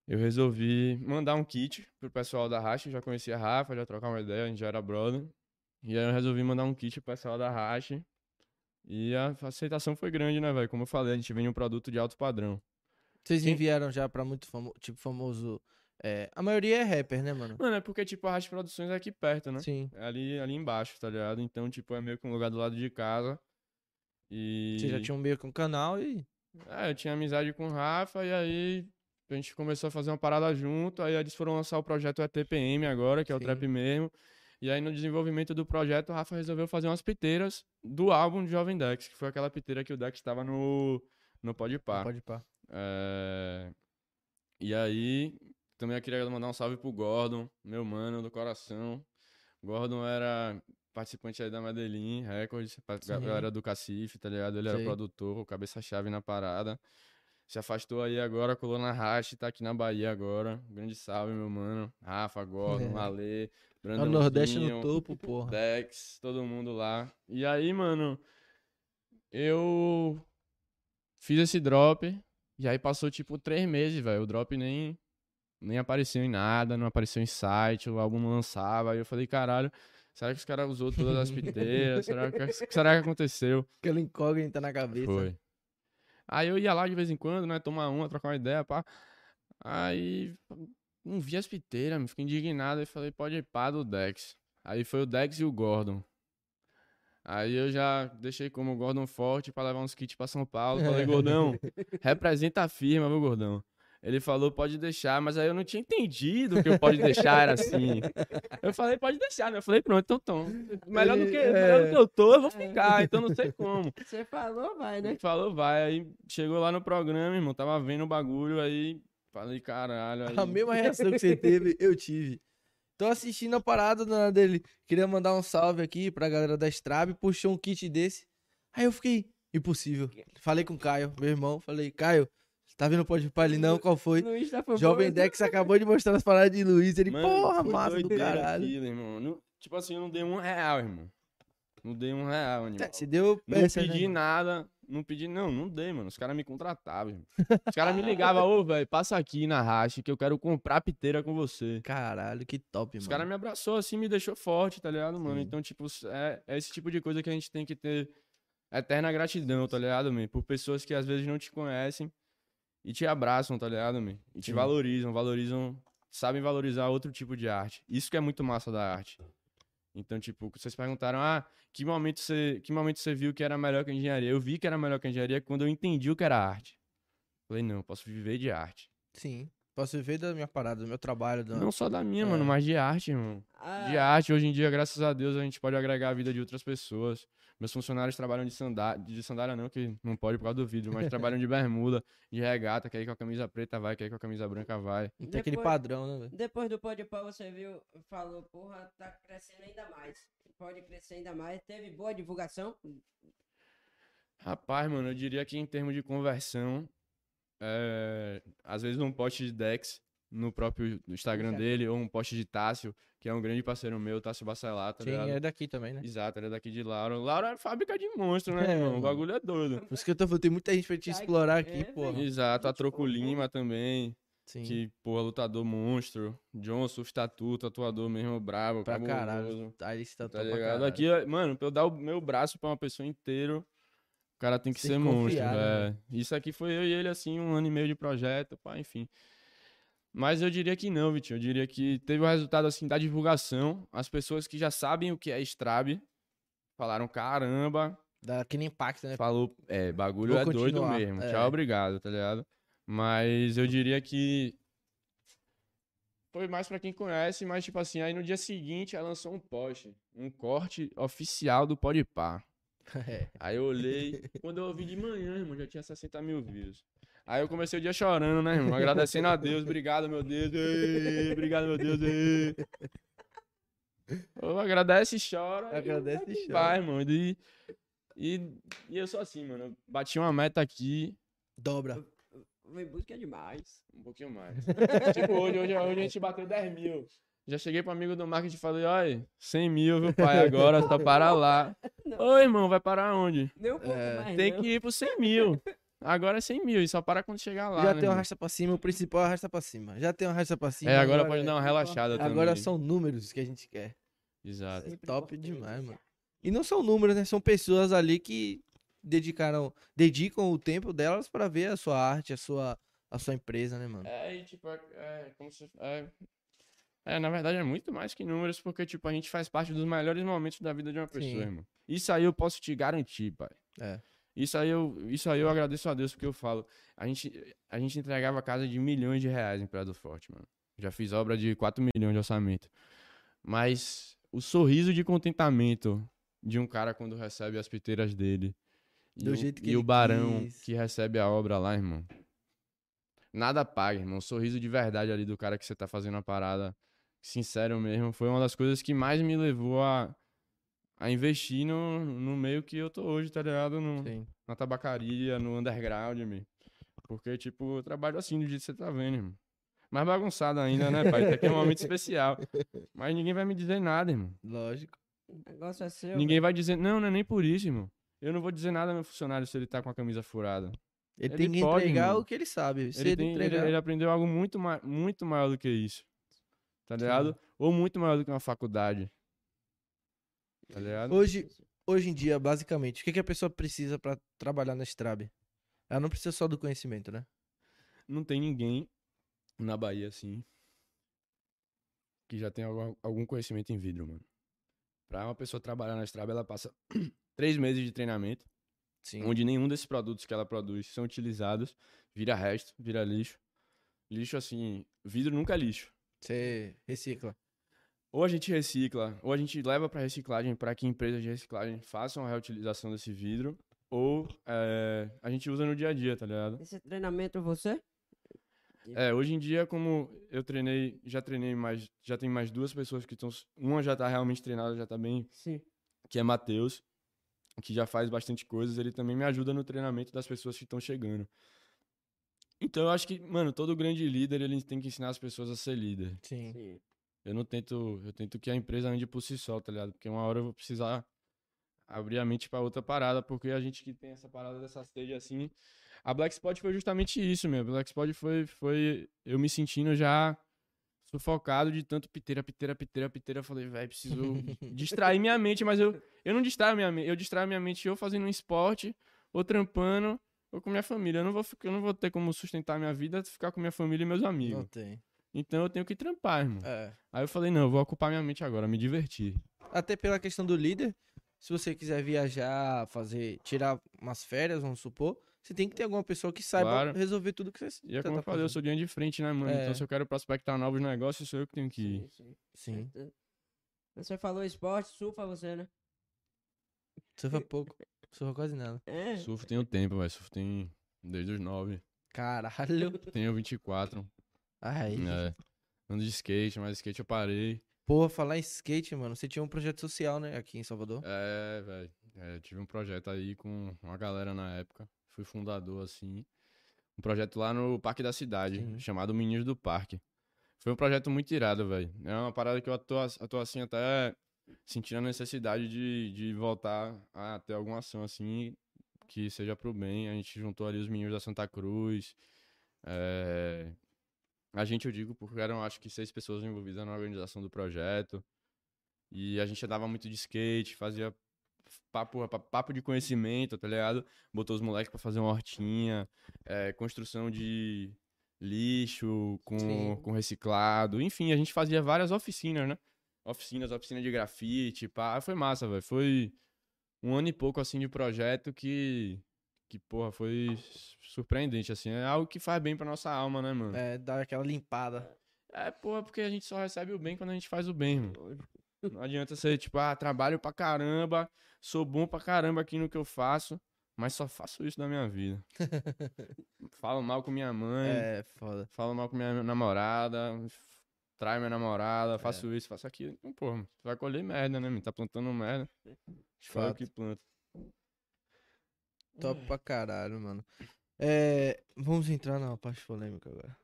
Eu resolvi mandar um kit pro pessoal da Racha. Já conhecia a Rafa, já trocava uma ideia, a gente já era brother. E aí eu resolvi mandar um kit pro pessoal da Racha. E a aceitação foi grande, né, velho? Como eu falei, a gente vende um produto de alto padrão. Vocês Quem- enviaram já pra muito famoso, tipo, famoso. é, a maioria é rapper, né, mano? Mano, é porque, tipo, a Racha Produções é aqui perto, né? Sim. É ali, ali embaixo, tá ligado? Então, tipo, é meio que um lugar do lado de casa. E. Vocês já tinham meio que um canal e. É, eu tinha amizade com o Rafa e aí a gente começou a fazer uma parada junto. Aí eles foram lançar o projeto ETPM agora, que é o Sim. Trap mesmo. E aí no desenvolvimento do projeto, o Rafa resolveu fazer umas piteiras do álbum de Jovem Dex, que foi aquela piteira que o Dex estava no, no Podpah. Pode pá. É... E aí, também eu queria mandar um salve pro Gordon, meu mano do coração. Gordon era participante aí da Medellín Records, Sim. galera do Cacife, tá ligado? Ele era Sei. produtor, cabeça-chave na parada. Se afastou aí agora, colou na Rache, tá aqui na Bahia agora. Grande salve, meu mano. Rafa, Gordon, É. Ale, É o Nordeste no topo, porra. Dex, todo mundo lá. E aí, mano, eu fiz esse drop. E aí passou tipo três meses, velho. O drop nem, nem apareceu em nada, não apareceu em site, o álbum não lançava. Aí eu falei, caralho, será que os caras usou todas as piteiras? será, que, será que aconteceu? Aquela incógnita na cabeça. Foi. Aí eu ia lá de vez em quando, né? Tomar uma, trocar uma ideia, pá. Aí não vi as piteiras, me fiquei indignado e falei, pode ir pá do Dex. Aí foi o Dex e o Gordon. Aí eu já deixei como o Gordon forte pra levar uns kits pra São Paulo. Falei, Gordão, [LAUGHS] representa a firma, meu Gordão. Ele falou, pode deixar, mas aí eu não tinha entendido que o pode deixar era assim. Eu falei, pode deixar, né? Eu falei, pronto, então, então. Melhor do que, Ele- melhor do é. que eu tô, eu vou ficar, então não sei como. [LAUGHS] Você falou, vai, né? Ele falou, vai. Aí chegou lá no programa, irmão. Tava vendo o bagulho, aí falei, caralho. Aí... A mesma reação que você teve, eu tive. Tô assistindo a parada dele. Queria mandar um salve aqui pra galera da Strab. Puxou um kit desse. Aí eu fiquei, impossível. Falei com o Caio, meu irmão. Falei, Caio, tá vendo o Pode Pá ali não? Qual foi? Luiz tá foi Jovem Dex acabou de mostrar as paradas de Luiz. Ele, Mano, porra, massa do caralho. aquilo, irmão. Não- tipo assim, eu não dei um real, irmão. Não dei um real, animal. Se deu Não peça, pedi né? nada, não pedi, não, não dei, mano. Os caras me contratavam. Os caras me [LAUGHS] ligavam, ô, velho, passa aqui na racha que eu quero comprar piteira com você. Caralho, que top, Os mano. caras me abraçou assim, me deixou forte, tá ligado, mano? Sim. Então, tipo, é, é esse tipo de coisa que a gente tem que ter eterna gratidão, tá ligado, man? Por pessoas que às vezes não te conhecem e te abraçam, tá ligado, man? E te Sim. valorizam, valorizam, sabem valorizar outro tipo de arte. Isso que é muito massa da arte. Então, tipo, vocês perguntaram, ah, que momento você, que momento você viu que era melhor que a engenharia? Eu vi que era melhor que a engenharia quando eu entendi o que era arte. Falei, não, eu posso viver de arte. Sim. Posso viver da minha parada, do meu trabalho. Da... Não só da minha, É. mano, mas de arte, irmão. Ah, de arte. Hoje em dia, graças a Deus, a gente pode agregar a vida de outras pessoas. Meus funcionários trabalham de sandália, de sandália não, que não pode por causa do vidro, mas trabalham de bermuda, de regata, que aí com a camisa preta vai, que aí com a camisa branca vai. Não tem aquele padrão, né, velho? Depois do Pode Pá, você viu, falou, porra, tá crescendo ainda mais. Pode crescer ainda mais. Teve boa divulgação. Rapaz, mano, eu diria que em termos de conversão, é, às vezes um post de Dex no próprio Instagram Exato. dele, ou um post de Tássio, que é um grande parceiro meu, Tássio Bacelar, tá Sim, ligado? é daqui também, né? Exato, ele é daqui de Lauro. Lauro é fábrica de monstro, né, É, irmão? mano. O bagulho é doido. Por isso que eu tô falando, tem muita gente pra te Ai, explorar é, aqui, velho. porra. Exato, a Gente, Troco pô, Lima também. Sim. Que, porra, lutador monstro. John, surf tatu, tatuador mesmo, brabo, Pra cabuloso, caralho. Tá, Tá top pra ligado? caralho. Aqui, mano, pra eu dar o meu braço pra uma pessoa inteiro, o cara tem que Tem ser que monstro, né, é. Isso aqui foi eu e ele, assim, um ano e meio de projeto, pá, enfim. Mas eu diria que não, Vitinho. Eu diria que teve o resultado, assim, da divulgação. As pessoas que já sabem o que é Strab falaram, caramba, Dá aquele impacto, né? falou, é, bagulho Vou é doido continuar, mesmo. é. Tchau, obrigado, tá ligado? Mas eu diria que foi mais pra quem conhece, mas tipo assim, aí no dia seguinte ela lançou um post, um corte oficial do Podpah. [LAUGHS] É. Aí eu olhei, quando eu ouvi de manhã, irmão, já tinha 60 mil views. Aí eu comecei o dia chorando, né, irmão? Agradecendo a Deus, obrigado, meu Deus, ei, obrigado, meu Deus, ei. Eu agradece e chora. e Agradece e que chora. Vai, mano. E, e, e eu sou assim, mano. Eu bati uma meta aqui, Dobra. Vou em busca demais. um pouquinho mais. tipo, hoje, hoje, hoje a gente bateu 10 mil. Já cheguei pro amigo do marketing e falei, olha, 100 mil, viu, pai, agora, só para lá. Ô, irmão, vai parar onde? Nem um pouco É, mais, Tem não. que ir pro 100 mil. Agora é 100 mil, e só para quando chegar lá, Já né, tem um arrasta pra cima, o principal é arrasta pra cima. Já tem um arrasta pra cima. É, agora pode dar uma é- relaxada também. Agora são números que a gente quer. Exato. É top demais, mano. E não são números, né? São pessoas ali que dedicaram, dedicam o tempo delas pra ver a sua arte, a sua, a sua empresa, né, mano? É, e tipo, é, é como se. É, é, na verdade é muito mais que números, porque, tipo, a gente faz parte dos melhores momentos da vida de uma pessoa, Sim. irmão. Isso aí eu posso te garantir, pai. É. Isso aí eu, isso aí eu agradeço a Deus porque eu falo. A gente, a gente entregava casa de milhões de reais em Praia do Forte, mano. Já fiz obra de 4 milhões de orçamento. Mas o sorriso de contentamento de um cara quando recebe as piteiras dele. Do e o, jeito que e o barão quis. que recebe a obra lá, irmão. Nada paga, irmão. Um sorriso de verdade ali do cara que você tá fazendo a parada. Sincero mesmo. Foi uma das coisas que mais me levou a, a investir no, no meio que eu tô hoje, tá ligado? No, Sim. na tabacaria, no underground, meu. Porque, tipo, eu trabalho assim do jeito que você tá vendo, irmão. Mais bagunçado ainda, né, pai? Isso aqui é um momento especial. [LAUGHS] Mas ninguém vai me dizer nada, irmão. Lógico. O negócio é seu. Ninguém vai dizer. Não, não é nem por isso, irmão. Eu não vou dizer nada ao meu funcionário se ele tá com a camisa furada. Ele, Ele tem que pode, entregar irmão. o que ele sabe. Se Ele, ele, tem- ele- entregar. ele aprendeu algo muito, ma muito maior do que isso. Tá ligado? Ou muito maior do que uma faculdade. Tá ligado? Hoje, hoje em dia, basicamente, o que, que a pessoa precisa pra trabalhar na Strab? Ela não precisa só do conhecimento, né? não tem ninguém na Bahia, assim, que já tem algum, conhecimento em vidro, mano. Pra uma pessoa trabalhar na Straba, ela passa [CLEARS THROAT] três meses de treinamento, Sim. onde nenhum desses produtos que ela produz são utilizados, vira resto, vira lixo. Lixo, assim, vidro nunca é lixo. Você recicla. Ou a gente recicla, ou a gente leva pra reciclagem para que empresas de reciclagem façam a reutilização desse vidro, ou é, a gente usa no dia a dia, tá ligado? Esse treinamento você? É, hoje em dia, como eu treinei, já treinei mais, já tem mais duas pessoas que estão, uma já tá realmente treinada, já tá bem, Sim. que é Matheus, que já faz bastante coisas, ele também me ajuda no treinamento das pessoas que estão chegando. Então eu acho que, mano, todo grande líder, ele tem que ensinar as pessoas a ser líder. Sim. Sim. Eu não tento, eu tento que a empresa ande por si só, tá ligado? Porque uma hora eu vou precisar abrir a mente pra outra parada, porque a gente que tem essa parada dessa stage assim, a Black Spot foi justamente isso, meu. Black Spot foi foi eu me sentindo já sufocado de tanto piteira, piteira, piteira, piteira, eu falei, velho, preciso [LAUGHS] distrair minha mente, mas eu eu não distraio minha mente, eu distraio minha mente ou fazendo um esporte, ou trampando, ou com minha família. Eu não vou eu não vou ter como sustentar minha vida ficar com minha família e meus Não amigos. tem. Então eu tenho que trampar, irmão. É. Aí eu falei, não, eu vou ocupar minha mente agora, me divertir. Até pela questão do líder, se você quiser viajar, fazer, tirar umas férias, vamos supor, você tem que ter alguma pessoa que saiba Claro. resolver tudo que você E é tá como eu falei, eu sou de linha de frente, né, mano? É. Então se eu quero prospectar novos negócios, sou eu que tenho que ir. Sim, sim. Sim. Você falou esporte, surfa você, né? Surfa pouco. Surfa quase nada. É. Surfo tem um tempo, velho. Surfo tem desde os 9. Caralho. Tenho 24. Ai. É. Ando de skate, mas skate eu parei. Porra, falar em skate, mano. Você tinha um projeto social, né? Aqui em Salvador. É, velho. É, tive um projeto aí com uma galera na época. Fui fundador, assim. Um projeto lá no Parque da Cidade, Sim. chamado Meninos do Parque. Foi um projeto muito irado, velho. É uma parada que eu tô, eu tô assim até sentindo a necessidade de, de voltar a ter alguma ação assim que seja pro bem. A gente juntou ali os meninos da Santa Cruz. é, A gente, eu digo, porque eram acho que seis pessoas envolvidas na organização do projeto. E a gente andava muito de skate, fazia papo, papo de conhecimento, tá ligado? Botou os moleques pra fazer uma hortinha, é, construção de lixo com, Sim. com reciclado. Enfim, a gente fazia várias oficinas, né? Oficinas, oficina de grafite, pá. Foi massa, velho. Foi um ano e pouco, assim, de projeto que, que porra, foi surpreendente, assim. É algo que faz bem pra nossa alma, né, mano? É, dar aquela limpada. É, porra, porque a gente só recebe o bem quando a gente faz o bem, mano. Não adianta ser, tipo, ah, trabalho pra caramba, sou bom pra caramba aqui no que eu faço, mas só faço isso da minha vida. [LAUGHS] Falo mal com minha mãe, É, foda. falo mal com minha namorada, trai minha namorada, faço isso, faço aquilo. Então, porra, você vai colher merda, né, mano? Tá plantando merda. Eu Fato. que planto. Top pra caralho, mano. É, vamos entrar na parte polêmica agora.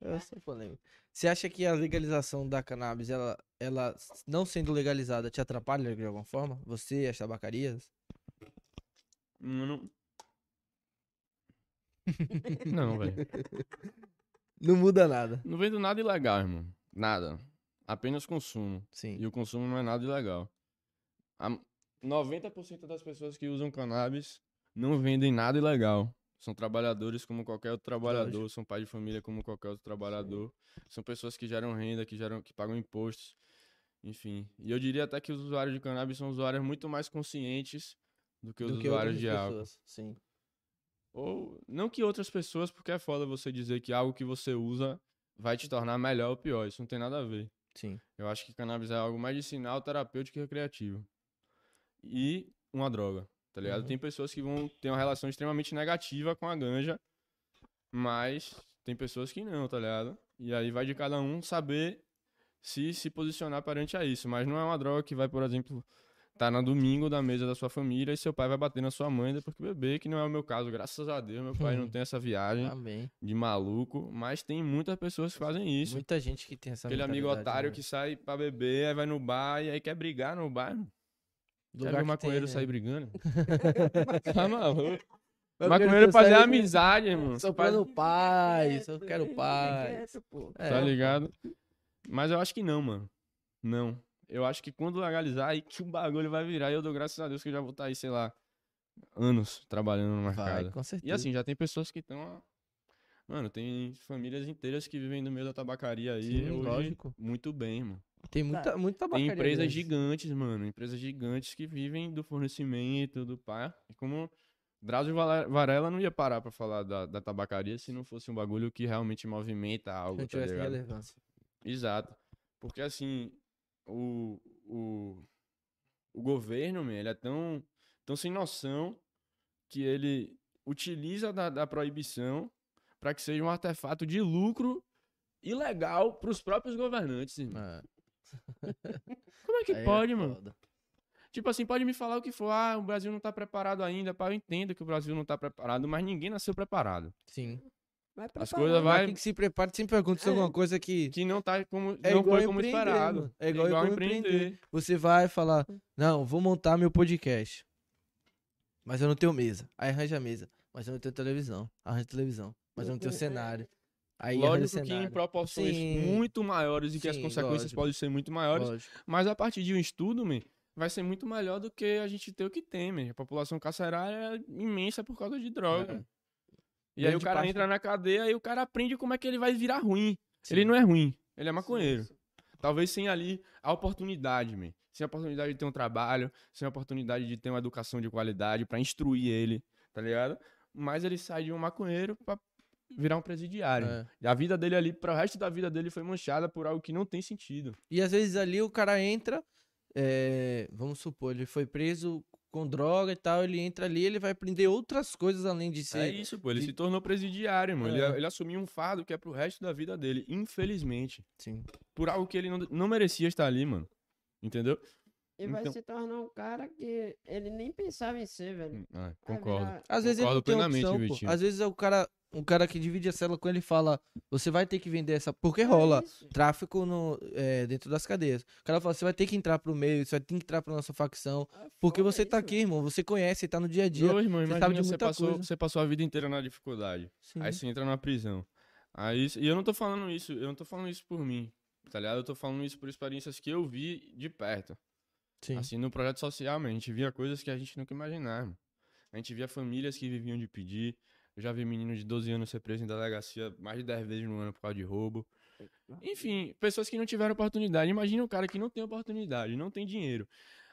Eu sou polêmico. Você acha que a legalização da cannabis, ela, ela não sendo legalizada, te atrapalha de alguma forma? Você e as tabacarias? Não. [LAUGHS] Não, velho. Não muda nada. Não vendo nada ilegal, irmão. Nada. Apenas consumo. Sim. E o consumo não é nada ilegal. A 90% das pessoas que usam cannabis não vendem nada ilegal. São trabalhadores como qualquer outro trabalhador, Lógico. são pai de família como qualquer outro trabalhador. São pessoas que geram renda, que geram, que pagam impostos. Enfim. E eu diria até que os usuários de cannabis são usuários muito mais conscientes do que os Do que usuários de álcool. pessoas. Sim. Ou não que outras pessoas, porque é foda você dizer que algo que você usa vai te tornar melhor ou pior. Isso não tem nada a ver. Sim. Eu acho que cannabis é algo medicinal, terapêutico e recreativo. E uma droga, tá ligado? Uhum. Tem pessoas que vão ter uma relação extremamente negativa com a ganja, mas tem pessoas que não, tá ligado? E aí vai de cada um saber se se posicionar perante a isso. Mas não é uma droga que vai, por exemplo, tá no domingo da mesa da sua família e seu pai vai bater na sua mãe depois que beber, que não é o meu caso, graças a Deus. Meu pai não Uhum. tem essa viagem Amém. de maluco, mas tem muitas pessoas que fazem isso. Muita gente que tem essa Aquele amigo otário né? que sai pra beber, aí vai no bar e aí quer brigar no bar. Lugar Quer ver que o maconheiro tem, sair né? brigando? [LAUGHS] tá maluco? Maconheiro fazer sai- amizade, irmão. Soprando Faz- paz, eu quero paz. É, Tá ligado? Mas eu acho que não, mano. Não. Eu acho que quando legalizar, aí que o bagulho vai virar. E eu dou graças a Deus que eu já vou estar aí, sei lá, anos trabalhando no Vai, mercado. com certeza. E assim, já tem pessoas que estão. Mano, tem famílias inteiras que vivem no meio da tabacaria aí. Sim, hoje, lógico. Muito bem, mano. Tem muita, muita Tem empresas grande. gigantes, mano. Empresas gigantes que vivem do fornecimento, do pá. E como Drauzio Varela não ia parar pra falar da, da tabacaria se não fosse um bagulho que realmente movimenta Se algo, não tá tivesse ligado? relevância. Exato. Porque assim, o, o, o governo, man, ele é tão, tão sem noção que ele utiliza da, da proibição pra que seja um artefato de lucro ilegal pros próprios governantes, irmão. É, [LAUGHS] Como é que aí é pode, mano? foda. Tipo assim, pode me falar o que for, ah, o Brasil não tá preparado ainda, pá, eu entendo que o Brasil não tá preparado, mas ninguém nasceu preparado. Sim. Vai As coisas vai Vai... que se prepara, sempre acontece É. alguma coisa que que não tá como É não igual foi como empreender, esperado. mano. É igual como empreender. você vai falar, não, vou montar meu podcast. Mas eu não tenho mesa. Aí arranja a mesa. Mas eu não tenho televisão. Arranja televisão. Mas eu não tenho cenário. Aí arranja Lógico que em proporções Sim. muito maiores e que as consequências lógico. podem ser muito maiores, Lógico. mas a partir de um estudo, man, vai ser muito melhor do que a gente ter o que tem, man. A população carcerária é imensa por causa de droga. É. E aí o cara parte- entra na cadeia e o cara aprende como é que ele vai virar ruim. Sim. Ele não é ruim, ele é maconheiro. Talvez sem ali a oportunidade, man. Sem a oportunidade de ter um trabalho, sem a oportunidade de ter uma educação de qualidade pra instruir ele, tá ligado? Mas ele sai de um maconheiro pra virar um presidiário. É. E a vida dele ali, para o resto da vida dele, foi manchada por algo que não tem sentido. E às vezes ali o cara entra, é, vamos supor, ele foi preso com droga e tal, ele entra ali, ele vai aprender outras coisas além de ser. É isso, pô. Ele de- se tornou presidiário, mano. Ele, É. ele assumiu um fardo que é pro resto da vida dele, infelizmente. Sim. Por algo que ele não, não merecia estar ali, mano. Entendeu? E vai Então- se tornar um cara que ele nem pensava em ser, velho. Ah, concordo. virar- Às vezes ele Concordo não tem opção, pô. Às vezes é o cara, um cara que divide a cela com ele fala, você vai ter que vender essa, porque rola É tráfico no, é, dentro das cadeias. O cara fala, você vai ter que entrar pro meio, você vai ter que entrar pra nossa facção, É porque você tá isso, aqui, irmão, você conhece, tá no dia a dia. Não, irmão, você sabe de você muita passou, coisa. você passou a vida inteira na dificuldade. Sim. Aí você entra na prisão. Aí, e eu não tô falando isso, eu não tô falando isso por mim, tá ligado? Eu tô falando isso por experiências que eu vi de perto. Sim. Assim, no projeto social, man, a gente via coisas que a gente nunca imaginava. A gente via famílias que viviam de pedir. Eu já vi menino de 12 anos ser preso em delegacia mais de 10 vezes no ano por causa de roubo. Enfim, pessoas que não tiveram oportunidade. Imagina um cara que não tem oportunidade, não tem dinheiro.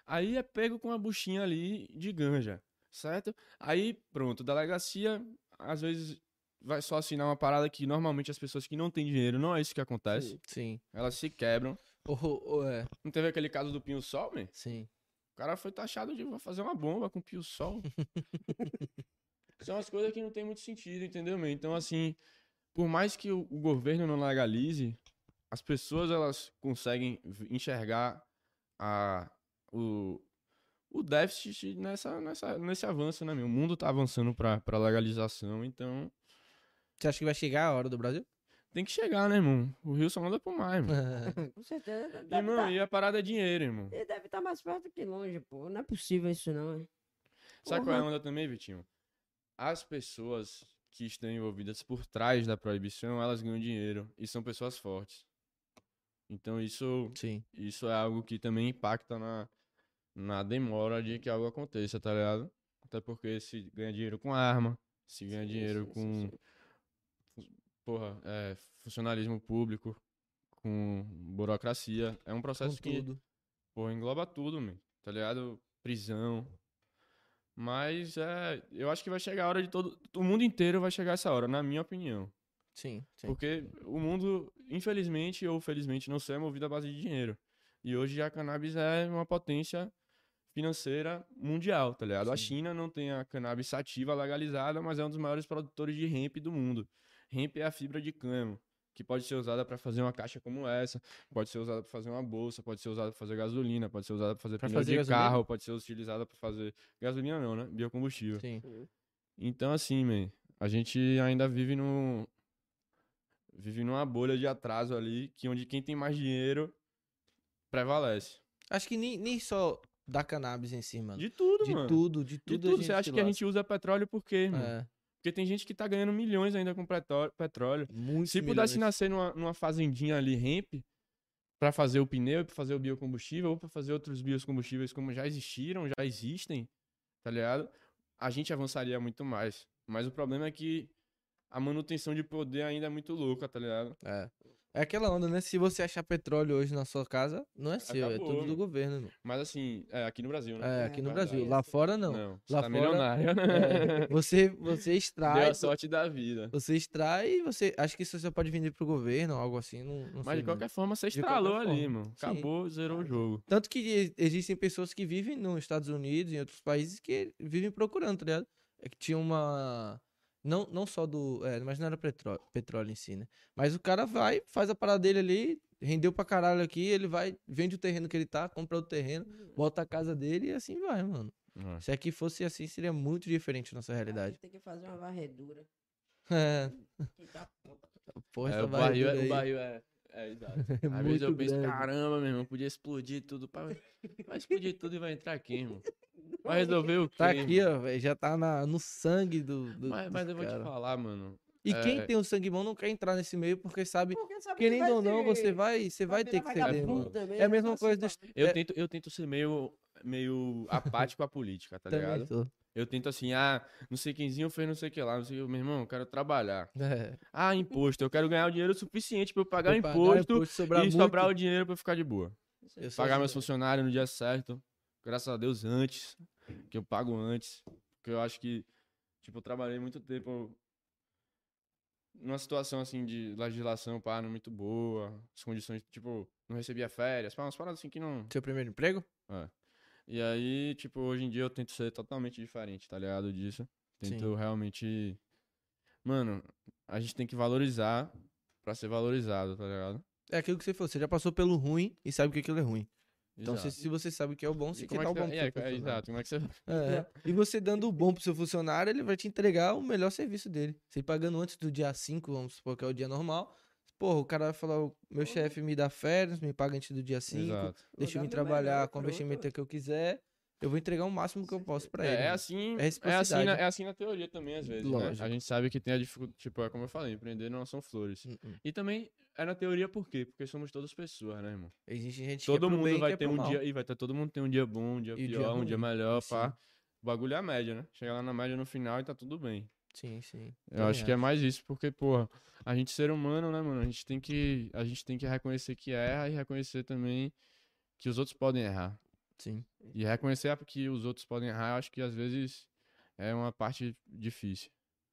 Aí é pego com uma buchinha ali de ganja, certo? Aí, pronto, delegacia, às vezes vai só assinar uma parada que normalmente as pessoas que não têm dinheiro, não é isso que acontece. Sim. Elas se quebram. Ou- ou é, Não teve aquele caso do Pinho Sol, man? sim. O cara foi taxado de fazer uma bomba com pio-sol. [LAUGHS] São as coisas que não tem muito sentido, entendeu, meu? Então, assim, por mais que o, o governo não legalize, as pessoas, elas conseguem enxergar a, o, o déficit nessa, nessa, nesse avanço, né, meu? O mundo tá avançando pra, pra legalização, então... Você acha que vai chegar a hora do Brasil? tem que chegar, né, irmão? O rio só anda pro mar, irmão. Com certeza. Deve Irmão, tá- e a parada é dinheiro, irmão. Ele deve estar mais perto que longe, pô. Não é possível isso, não, hein? Sabe qual é a Porra. onda também, Vitinho? As pessoas que estão envolvidas por trás da proibição, elas ganham dinheiro e são pessoas fortes. Então isso, Sim. isso é algo que também impacta na, na demora de que algo aconteça, tá ligado? Até porque se ganha dinheiro com arma, se ganha Sim, dinheiro sim, com, sim. porra, é, funcionalismo público, com burocracia. É um Com processo que tudo. Pô, engloba tudo, meu. Tá ligado? Prisão. Mas é, eu acho que vai chegar a hora de todo. O mundo inteiro vai chegar essa hora, na minha opinião. Sim, sim. Porque o mundo, infelizmente ou felizmente, não sei, é movido à base de dinheiro. E hoje a cannabis é uma potência financeira mundial, tá ligado? A Sim. China não tem a cannabis sativa legalizada, mas é um dos maiores produtores de hemp do mundo. Hemp é a fibra de cânhamo, que pode ser usada para fazer uma caixa como essa, pode ser usada para fazer uma bolsa, pode ser usada para fazer gasolina, pode ser usada para fazer Pra pneu fazer de gasolina? carro, pode ser utilizada para fazer gasolina não, né? Biocombustível. Sim. Então, assim, man, a gente ainda vive num. Vive numa bolha de atraso ali, que onde quem tem mais dinheiro prevalece. Acho que nem, nem só da cannabis em si, mano. De tudo, De mano. tudo, de De tudo. tudo. Você acha que a gente usa petróleo por quê, mano? É, Porque tem gente que tá ganhando milhões ainda com petróleo. muitos Se pudesse milhões. nascer numa, numa fazendinha ali, hemp, pra fazer o pneu, e pra fazer o biocombustível, ou pra fazer outros biocombustíveis como já existiram, já existem, tá ligado? A gente avançaria muito mais. Mas o problema é que a manutenção de poder ainda é muito louca, tá ligado? É. É aquela onda, né? Se você achar petróleo hoje na sua casa, não é seu, é Acabou, tudo do governo. irmão. Mas assim, é, aqui no Brasil, né? É, É, aqui no verdade. Brasil. Lá fora, não. você Lá tá fora, milionário, né? É, você, você [LAUGHS] Deu extrai. a sorte da vida. Você extrai e você. Acho que isso você pode vender pro governo ou algo assim. Não, não Mas de qualquer forma, você estralou ali, mano. Sim. Acabou, zerou o jogo. Tanto que existem pessoas que vivem nos Estados Unidos em outros países que vivem procurando, tá ligado? É que tinha uma. Não, não só do. É, mas não era petróleo, petróleo em si, né? Mas o cara vai, faz a parada dele ali, rendeu pra caralho aqui, ele vai, vende o terreno que ele tá, compra outro terreno, bota a casa dele e assim vai, mano. É. Se aqui fosse assim, seria muito diferente a nossa realidade. Tem que fazer uma varredura. [LAUGHS] É, Que tá puta. porra, É, essa o barril, é, varredura o aí barril é. É, exato. [LAUGHS] é Às vezes eu penso, grande. caramba, meu irmão, podia explodir tudo. Pá, [LAUGHS] vai explodir tudo e vai entrar quem, irmão? Vai resolver o quê? Tá aqui, irmão? ó, velho, já tá na, no sangue do. do Mas, mas eu vou te cara. falar, mano. E quem é- tem o sangue bom não quer entrar nesse meio porque sabe, Porque sabe que querendo vai ou não, ser- você vai, você vai ter que ceder, também, É a né? mesma Tá coisa se dos- Eu, É. tento, eu tento ser meio, meio apático à política, tá ligado? sou. Eu tento assim, ah, não sei quemzinho fez não sei o que lá, não sei o que. Meu irmão, eu quero trabalhar. [LAUGHS] É. Ah, imposto, eu quero ganhar o dinheiro suficiente pra eu pagar Pra imposto, sobrar e muito, sobrar o dinheiro pra eu ficar de boa. eu Pagar meus funcionários no dia certo. Graças a Deus antes. Que eu pago antes. Porque eu acho que, tipo, eu trabalhei muito tempo numa situação assim de legislação, pá, não muito boa. As condições, tipo, não recebia férias, pá, umas paradas assim que não. Seu primeiro emprego? E aí, tipo, hoje em dia eu tento ser totalmente diferente, tá ligado? Disso. Tento Sim. realmente. Mano, a gente tem que valorizar pra ser valorizado, tá ligado? É aquilo que você falou, você já passou pelo ruim e sabe que aquilo é ruim. Então, se, se você sabe que é o bom, você E quer como dar é o bom pro é, seu é, exato. Como é que você. É. E você dando o bom pro seu funcionário, ele vai te entregar o melhor serviço dele. Você pagando antes do dia 5, vamos supor que é o dia normal. Porra, o cara vai falar, o meu chefe me dá férias, me paga antes do dia 5, Exato. deixa eu me trabalhar com o investimento que eu quiser. Eu vou entregar o máximo que eu posso pra ele. É, é mano. assim, É é, assim na, é assim na teoria também, às vezes, né? Lógico. A gente sabe que tem a dificuldade, tipo, é como eu falei, empreender não são flores. Hum, hum. E também é na teoria por quê? Porque somos todas pessoas, né, irmão? Existe gente Todo que é mundo bem, vai que é ter um mal. dia, e vai ter todo mundo tem um dia bom, um dia E o dia pior, um dia melhor, sim. pá. O bagulho é a média, né? Chega lá na média no final e tá tudo bem. Sim, sim. Eu Também acho que é mais isso, porque, porra, a gente ser humano, né, mano? A gente tem que, a gente tem que reconhecer que erra e reconhecer também que os outros podem errar. Sim. E reconhecer que os outros podem errar, eu acho que às vezes é uma parte difícil.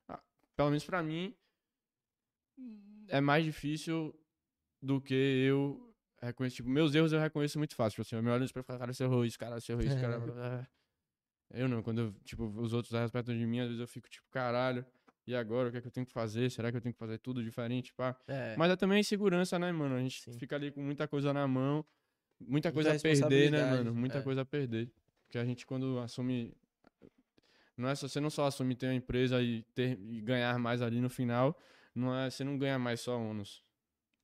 Ah, Pelo menos pra mim, é mais difícil do que eu reconhecer. Tipo, meus erros eu reconheço muito fácil. Tipo assim, eu me olho no espelho e falo, cara, você errou isso, cara, você errou isso, cara. [LAUGHS] Eu não, quando eu, tipo, os outros respeitam de mim, às vezes eu fico tipo, caralho, e agora? O que é que eu tenho que fazer? Será que eu tenho que fazer tudo diferente? Pá? É. Mas é também insegurança, né, mano? A gente Sim. fica ali com muita coisa na mão, muita Muita coisa a perder, né, mano? Muita é. coisa a perder. Porque a gente, quando assume. Não é só, você não só assume ter uma empresa e, ter, e ganhar mais ali no final, não é, você não ganha mais só ônus.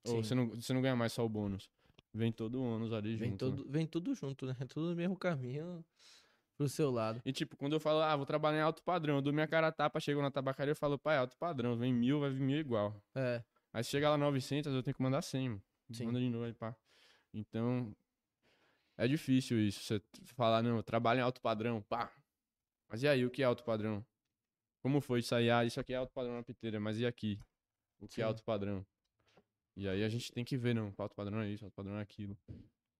Ou você não, você não ganha mais só o bônus. Vem todo o ônus ali Vem, junto. né? todo, vem tudo junto, né? [LAUGHS] Tudo no mesmo caminho pro seu lado. E tipo, quando eu falo, ah, vou trabalhar em alto padrão, eu dou minha cara a tapa, chego na tabacaria eu falo, pai, alto padrão, vem mil, vai vir mil igual. É. Aí se chega lá 900, eu tenho que mandar 100, mano. Sim. Manda de novo aí, pá. Então, é difícil isso. Você falar, não, eu trabalho em alto padrão, pá. Mas e aí, o que é alto padrão? Como foi isso aí? Ah, isso aqui é alto padrão na piteira, mas e aqui? O que Sim. é alto padrão? E aí a gente tem que ver, não, alto padrão é isso, alto padrão é aquilo.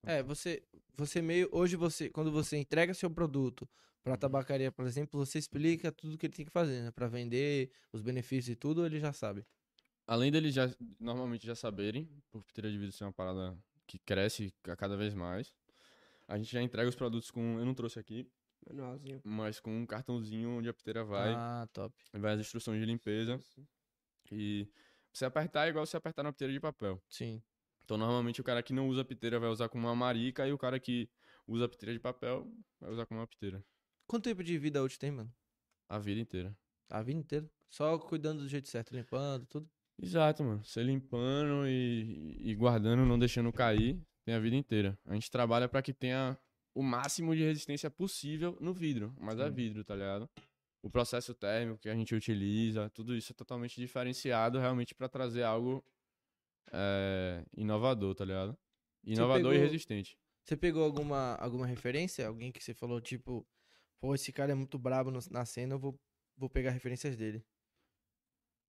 É, você, você meio. Hoje você, quando você entrega seu produto pra tabacaria, por exemplo, você explica tudo que ele tem que fazer, né? Pra vender, os benefícios e tudo, ele já sabe. Além deles já, normalmente já saberem, por piteira de vidro ser uma parada que cresce a cada vez mais, a gente já entrega os produtos com, eu não trouxe aqui, Manualzinho. mas com um cartãozinho onde a piteira vai, Ah, top. vai as instruções de limpeza. E você apertar é igual você apertar na piteira de papel. Sim. Então, normalmente, o cara que não usa piteira vai usar com uma marica e o cara que usa piteira de papel vai usar com uma piteira. Quanto tempo de vida útil tem, mano? A vida inteira. A vida inteira. Só cuidando do jeito certo, limpando, tudo. Exato, mano. Você limpando e, e guardando, não deixando cair, tem a vida inteira. A gente trabalha pra que tenha o máximo de resistência possível no vidro, mas é vidro, tá ligado? O processo térmico que a gente utiliza, tudo isso é totalmente diferenciado realmente pra trazer algo é, inovador, tá ligado? Inovador e pegou- resistente. Você pegou alguma, alguma referência? Alguém que você falou, tipo, pô, esse cara é muito brabo no- na cena, eu vou, vou pegar referências dele.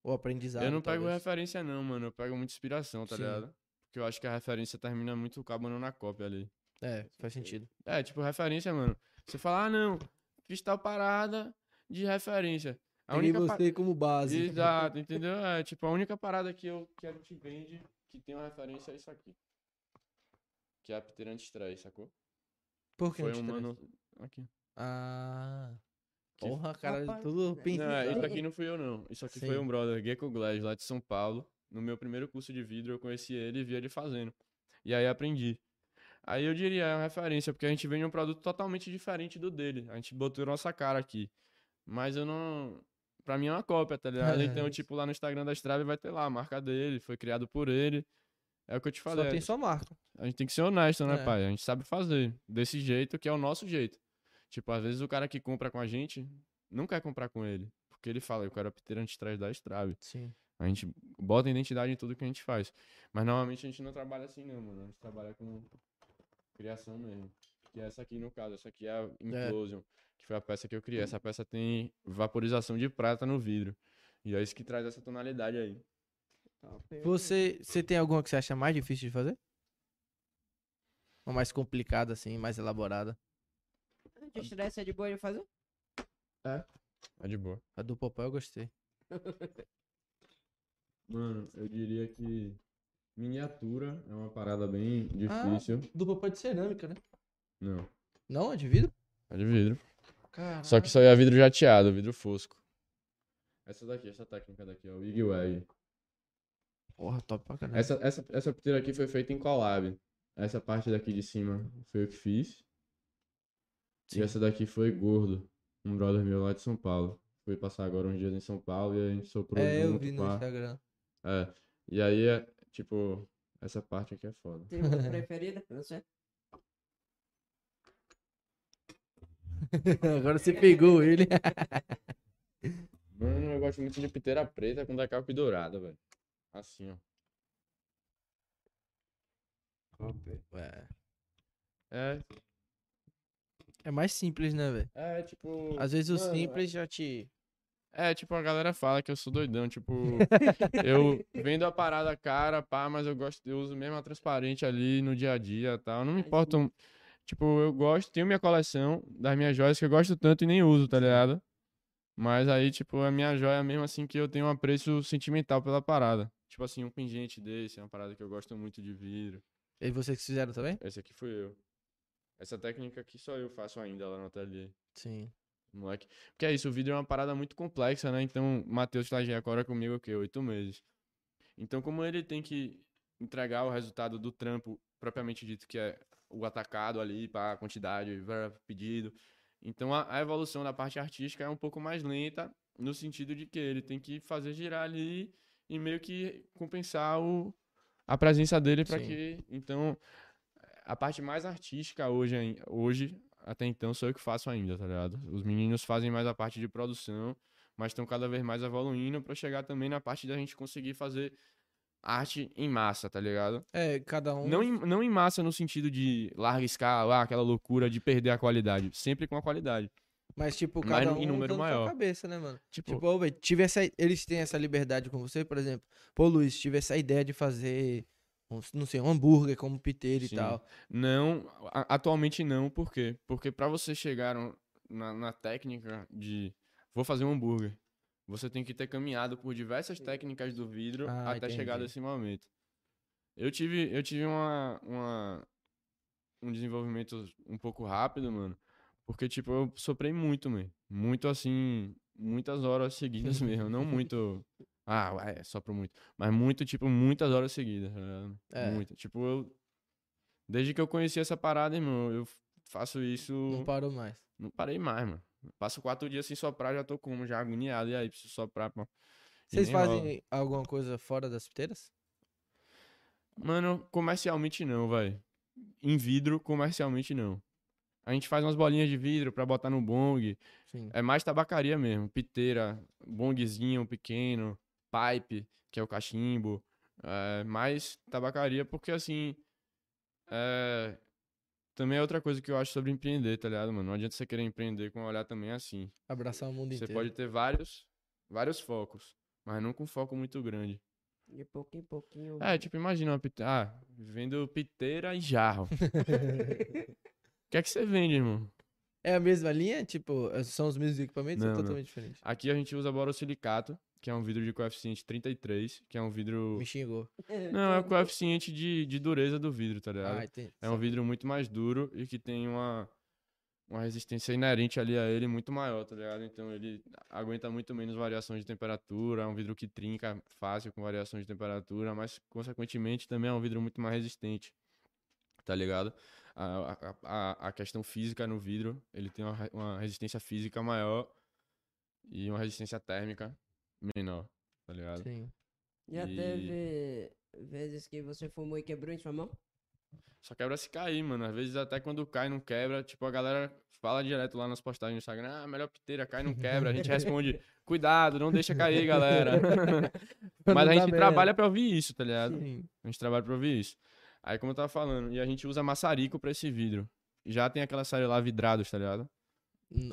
Ou aprendizado. eu não pego talvez. referência, não, mano. Eu pego muita inspiração, tá Sim. ligado? Porque eu acho que a referência termina muito acabando na cópia ali. É, faz sentido. É, tipo, referência, mano. Você fala, ah, não, fiz tal parada de referência. A Peguei única você como base. Exato, entendeu? É, tipo, a única parada que eu quero te vende que tem uma referência é isso aqui. Que é a piteira anti-estresse, sacou? Por que Foi um mano. Aqui. Ah. Porra, cara, Rapaz, tudo pensado. Não, isso aqui não fui eu, não. Isso aqui foi Sim. um brother, Gecko Glass, lá de São Paulo. No meu primeiro curso de vidro, eu conheci ele e vi ele fazendo. E aí aprendi. Aí eu diria, é uma referência, porque a gente vende um produto totalmente diferente do dele. A gente botou nossa cara aqui. Mas eu não. Pra mim é uma cópia, tá ligado? É, Então, tipo, lá no Instagram da Strave vai ter lá a marca dele, foi criado por ele. É o que eu te falei. Só tem sua marca. A gente tem que ser honesto, né, É. pai? A gente sabe fazer. Desse jeito que é o nosso jeito. Tipo, às vezes o cara que compra com a gente não quer comprar com ele. Porque ele fala, eu quero a piteira anti-trás da Strave. Sim. A gente bota identidade em tudo que a gente faz. Mas normalmente a gente não trabalha assim, não, mano. A gente trabalha com criação mesmo. Que é essa aqui, no caso. Essa aqui é a Implosion, que foi a peça que eu criei. Essa peça tem vaporização de prata no vidro. E é isso que traz essa tonalidade aí. Top. Você, você tem alguma que você acha mais difícil de fazer? Uma mais complicada, assim, mais elaborada? Anti-estresse é de boa de fazer? É de boa. A do Popó eu gostei. [LAUGHS] Mano, eu diria que miniatura é uma parada bem difícil. Do Popó é de cerâmica, né? Não, Não, é de vidro? é de vidro. Só que só é vidro jateado, vidro fosco. Essa daqui, essa técnica daqui, ó, o Wig Wag. Porra, top pra caralho. Essa, essa, essa piteira aqui foi feita em collab. Essa parte daqui de cima foi eu que fiz. Sim. E essa daqui foi gordo. Um brother meu lá de São Paulo. Foi passar agora uns dias em São Paulo e a gente soprou É, eu junto, vi no pá. Instagram. É. E aí, é, tipo, essa parte aqui é foda. Tem uma preferida? Não sei. [LAUGHS] Agora você pegou ele. Mano, eu gosto muito de piteira preta com decalque dourado, velho. Assim, ó. É. É, É mais simples, né, velho? é tipo. Às vezes o Mano, simples já te. É, tipo, a galera fala que eu sou doidão, tipo, [LAUGHS] eu vendo a parada cara, pá, mas eu gosto, eu uso mesmo a transparente ali no dia a dia e tal. Não me importa, tipo, eu gosto, tenho minha coleção das minhas joias que eu gosto tanto e nem uso, tá ligado? Mas aí, tipo, a minha joia mesmo assim que eu tenho um apreço sentimental pela parada. Tipo assim, um pingente desse, é uma parada que eu gosto muito de vidro. E vocês que fizeram também? Esse aqui fui eu. Essa técnica aqui só eu faço ainda lá no ateliê. Sim. Moleque. Porque é isso, o vidro é uma parada muito complexa, né? Então, o Matheus estagia agora comigo, o quê? Oito meses. Então, como ele tem que entregar o resultado do trampo propriamente dito, que é o atacado ali, para a quantidade, pra pedido. Então, a, a evolução da parte artística é um pouco mais lenta, no sentido de que ele tem que fazer girar ali e meio que compensar o, a presença dele Sim. que. Então, a parte mais artística hoje, hoje, até então, sou eu que faço ainda, tá ligado? Os meninos fazem mais a parte de produção, mas estão cada vez mais evoluindo pra chegar também na parte da gente conseguir fazer arte em massa, tá ligado? É, cada um. Não em, não em massa no sentido de larga escala, ah, aquela loucura de perder a qualidade. Sempre com a qualidade. Mas, tipo, Mas cada em um número dando sua maior. cabeça, né, mano? Tipo, Tipo, ô, velho, tive essa, eles têm essa liberdade com você, por exemplo. Pô, Luiz, tive essa ideia de fazer, não sei, um hambúrguer como piteiro Sim. e tal. Não, atualmente não, por quê? Porque pra você chegar no- na, na técnica de vou fazer um hambúrguer, você tem que ter caminhado por diversas técnicas do vidro Ah, até chegar nesse momento. Eu tive, eu tive uma, uma- um desenvolvimento um pouco rápido, mano, porque, tipo, eu soprei muito, mano. Muito, assim, muitas horas seguidas mesmo. Não [LAUGHS] muito, ah, é, sopro muito. Mas muito, tipo, muitas horas seguidas, tá? É. Muito. Tipo, eu... Desde que eu conheci essa parada, irmão, eu faço isso... Não parou mais. Não parei mais, mano. Passo quatro dias sem soprar, já tô como, já agoniado. E aí, preciso soprar, pô. Vocês fazem rola. alguma coisa fora das piteiras? Mano, comercialmente não, vai. Em vidro, comercialmente não. A gente faz umas bolinhas de vidro pra botar no bong. Sim. É mais tabacaria mesmo. Piteira, bongzinho pequeno, pipe, que é o cachimbo. É mais tabacaria, porque assim. É... Também é outra coisa que eu acho sobre empreender, tá ligado, mano? Não adianta você querer empreender com um olhar também assim. Abraçar o mundo Você inteiro. pode ter vários, vários focos, mas não com foco muito grande. De pouquinho em pouquinho. É, tipo, imagina uma piteira. Ah, vendo piteira e jarro. [LAUGHS] O que é que você vende, irmão? É a mesma linha? Tipo, são os mesmos equipamentos Não, ou não. totalmente diferentes? Aqui a gente usa borosilicato, que é um vidro de coeficiente 33, que é um vidro. Me xingou. [LAUGHS] Não, é o coeficiente de, de dureza do vidro, tá ligado? Ah, entendi. É um vidro muito mais duro e que tem uma, uma resistência inerente ali a ele muito maior, tá ligado? Então ele aguenta muito menos variações de temperatura, é um vidro que trinca fácil com variações de temperatura, mas consequentemente também é um vidro muito mais resistente, tá ligado? A, a, a, questão física no vidro, ele tem uma, uma resistência física maior e uma resistência térmica menor, tá ligado? Sim. Já E- teve vezes que você fumou e quebrou em sua mão? Só quebra se cair, mano. Às vezes até quando cai não quebra. Tipo, a galera fala direto lá nas postagens no Instagram, ah, melhor piteira, cai não quebra. A gente [LAUGHS] responde, cuidado, não deixa cair, galera. [LAUGHS] Mas a gente trabalha pra ouvir isso, tá ligado? Sim. A gente trabalha pra ouvir isso. Aí, como eu tava falando, e a gente usa maçarico pra esse vidro. Já tem aquela série lá, Vidrados, tá ligado?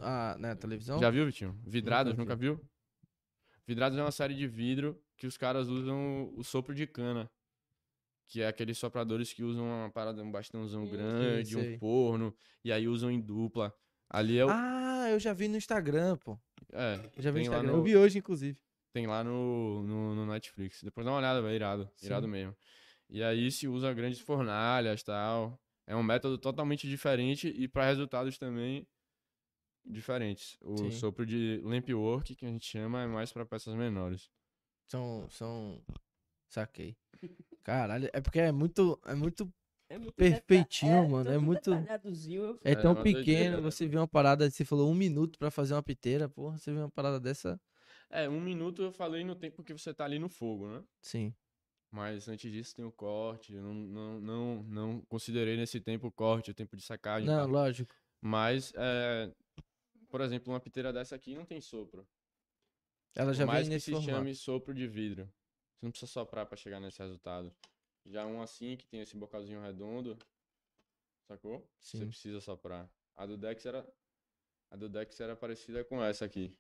Ah, na televisão? Já viu, Vitinho? Vidrados, Nunca nunca viu? Vidrados é uma série de vidro que os caras usam o sopro de cana. Que é aqueles sopradores que usam uma parada, um bastãozão Sim, grande, um forno, e aí usam em dupla. Ali é o. Ah, eu já vi no Instagram, pô. é, Eu já vi no Instagram. no- Eu vi hoje, inclusive. tem lá no, no, no Netflix. Depois dá uma olhada, velho. Irado. Irado Sim. mesmo. E aí se usa grandes fornalhas e tal. É um método totalmente diferente e para resultados também diferentes. O Sim. sopro de lamp work, que a gente chama, é mais para peças menores. São. São. Saquei. Caralho, é porque é muito. É muito. É muito Perfeitinho, deta- mano, é muito- É É, tão doideira, pequeno. né, Você vê uma parada. Você falou um minuto pra fazer uma piteira. Porra, você vê uma parada dessa. É, um minuto eu falei no tempo que você tá ali no fogo, né? Sim. Mas antes disso tem o corte. Eu não, não, não, não considerei nesse tempo o corte, o tempo de sacagem. Não, tal. lógico. Mas, é, por exemplo, uma piteira dessa aqui não tem sopro. Ela já mais vem que nesse se formato. chame sopro de vidro. Você não precisa soprar pra chegar nesse resultado. Já um assim, que tem esse bocalzinho redondo, sacou? Você Sim. precisa soprar. A do Dex era... A do Dex era parecida com essa aqui.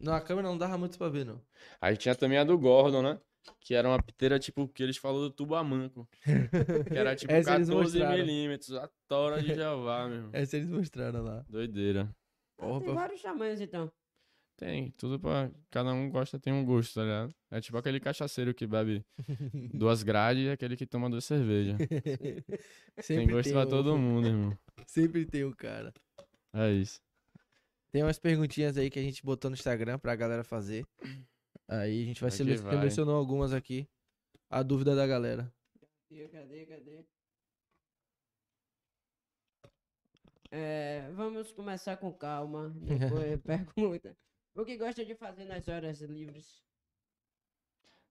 Na câmera não dava muito pra ver, não. Aí tinha também a do Gordon, né? Que era uma piteira, tipo, que eles falam do tubamanco. [LAUGHS] Que era, tipo, Essa eles 14 mostraram. milímetros. A tora de Jeová, meu. Essa eles mostraram lá. Doideira. Porra, Tem pra- vários tamanhos, então. Tem, tudo pra... Cada um gosta, tem um gosto, tá ligado? É tipo aquele cachaceiro que bebe [LAUGHS] duas grades e aquele que toma duas cervejas. [LAUGHS] Tem Sempre gosto pra um- todo mundo, irmão. [LAUGHS] Sempre tem um cara. É isso. Tem umas perguntinhas aí que a gente botou no Instagram pra galera fazer. Aí a gente vai vai. selecionou algumas aqui. A dúvida da galera. Cadê, cadê, cadê? É, vamos começar com calma. [LAUGHS] Depois [LAUGHS] pergunta. O que gosta de fazer nas horas livres?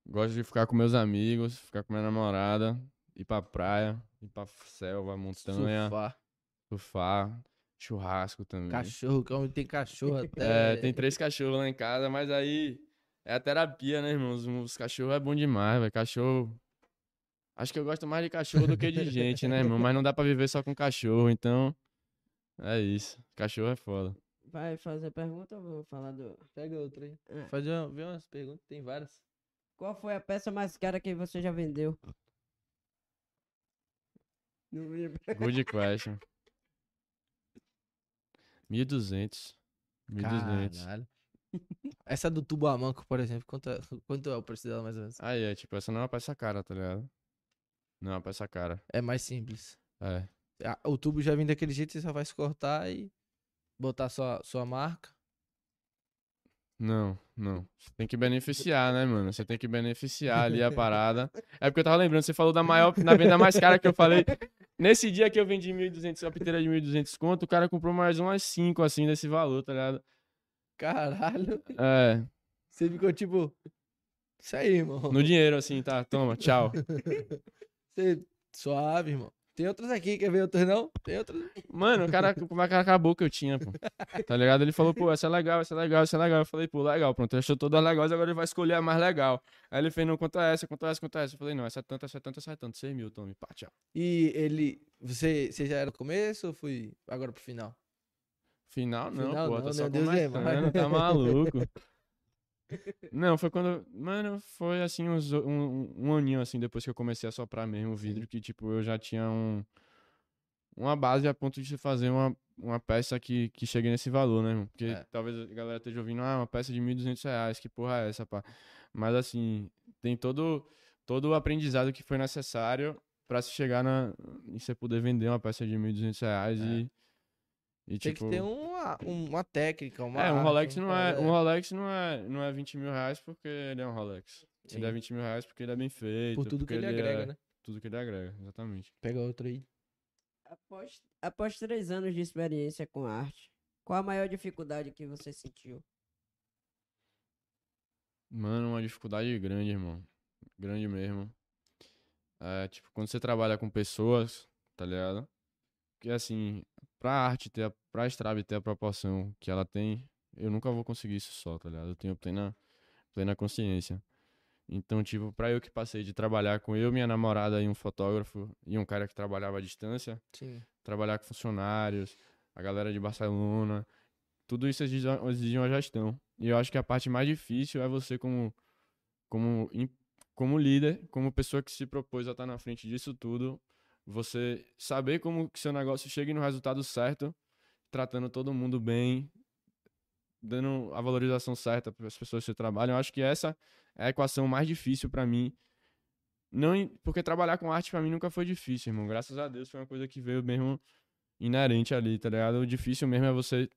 Gosto de ficar com meus amigos, ficar com minha namorada, ir pra praia, ir pra selva, montanha, Surfar. surfar, churrasco também. Cachorro, que homem tem cachorro [LAUGHS] até. É, tem três cachorros lá em casa, mas aí é a terapia, né, irmão? Os, os cachorros é bom demais, velho. Cachorro. Acho que eu gosto mais de cachorro do que de gente, né, irmão? Mas não dá pra viver só com cachorro, então. É isso. Cachorro é foda. Vai fazer pergunta ou vou falar do. Pega outra aí. É. Fazer uma, ver umas perguntas, tem várias. Qual foi a peça mais cara que você já vendeu? Não lembro. Good question. 1.200. 1.200. Caralho. Essa do Tubamanco, por exemplo, quanto é, quanto é o preço dela mais ou menos? Aí é, tipo, essa não é uma peça cara, tá ligado? Não é uma peça cara. É mais simples. É. O tubo já vem daquele jeito, você só vai se cortar e botar sua, sua marca. Não, não. Você tem que beneficiar, né, mano? Você tem que beneficiar ali a [LAUGHS] parada. É porque eu tava lembrando, você falou da maior, na venda mais cara que eu falei. Nesse dia que eu vendi 1.200, a piteira de 1.200 conto, o cara comprou mais umas 5, assim, desse valor, tá ligado? Caralho. É, Você ficou tipo. Isso aí, irmão. no dinheiro, assim, tá? Toma, tchau. [LAUGHS] Você... Suave, irmão. Tem outras aqui, quer ver outras não? Tem outras. Mano, o cara, o cara acabou que eu tinha, pô. Tá ligado? Ele falou, pô, essa é legal, essa é legal, essa é legal. Eu falei, pô, legal, pronto, ele achou todas legais, agora ele vai escolher a mais legal. Aí ele fez, não, quanto é essa, quanto é essa, quanto é essa? Eu falei, não, essa é tanto, essa é tanto, essa é tanto, 6 mil, tome, pá, tchau. E ele. Você, você já era no começo ou foi agora pro final? Final não, Final pô, não, tá só Deus é começando, mais. tá maluco. [LAUGHS] Não, foi quando. Mano, foi assim, uns, um, um, aninho assim, depois que eu comecei a soprar mesmo o vidro, que tipo, eu já tinha um. Uma base a ponto de fazer uma, uma peça que, que chegue nesse valor, né, irmão? Porque É. talvez a galera esteja ouvindo, ah, uma peça de 1.200 reais, que porra é essa, pá? Mas assim, tem todo, todo o aprendizado que foi necessário pra se chegar na. e você poder vender uma peça de 1.200 reais É. e. E, Tem tipo, que ter uma, uma técnica, uma. é, um Rolex não é, parada, um Rolex não é, não é 20 mil reais porque ele é um Rolex. Sim. Ele é 20 mil reais porque ele é bem feito. Por tudo que porque ele agrega, é- né? Tudo que ele agrega, exatamente. Pega outra aí. Após, após três anos de experiência com arte, qual a maior dificuldade que você sentiu? Mano, uma dificuldade grande, irmão. Grande mesmo. É, tipo, quando você trabalha com pessoas, tá ligado? Porque assim, pra arte ter, a, pra Strave ter a proporção que ela tem, eu nunca vou conseguir isso só, tá ligado? Eu tenho plena, plena consciência. Então, tipo, pra eu que passei de trabalhar com eu, minha namorada e um fotógrafo e um cara que trabalhava à distância, Sim. trabalhar com funcionários, a galera de Barcelona, tudo isso exige, uma gestão. E eu acho que a parte mais difícil é você como como como líder, como pessoa que se propôs a estar na frente disso tudo, você saber como que seu negócio chegue no resultado certo, tratando todo mundo bem, dando a valorização certa para as pessoas que você trabalha. Eu acho que essa é a equação mais difícil para mim. Não, porque trabalhar com arte para mim nunca foi difícil, irmão. Graças a Deus foi uma coisa que veio mesmo inerente ali, tá ligado? O difícil mesmo é você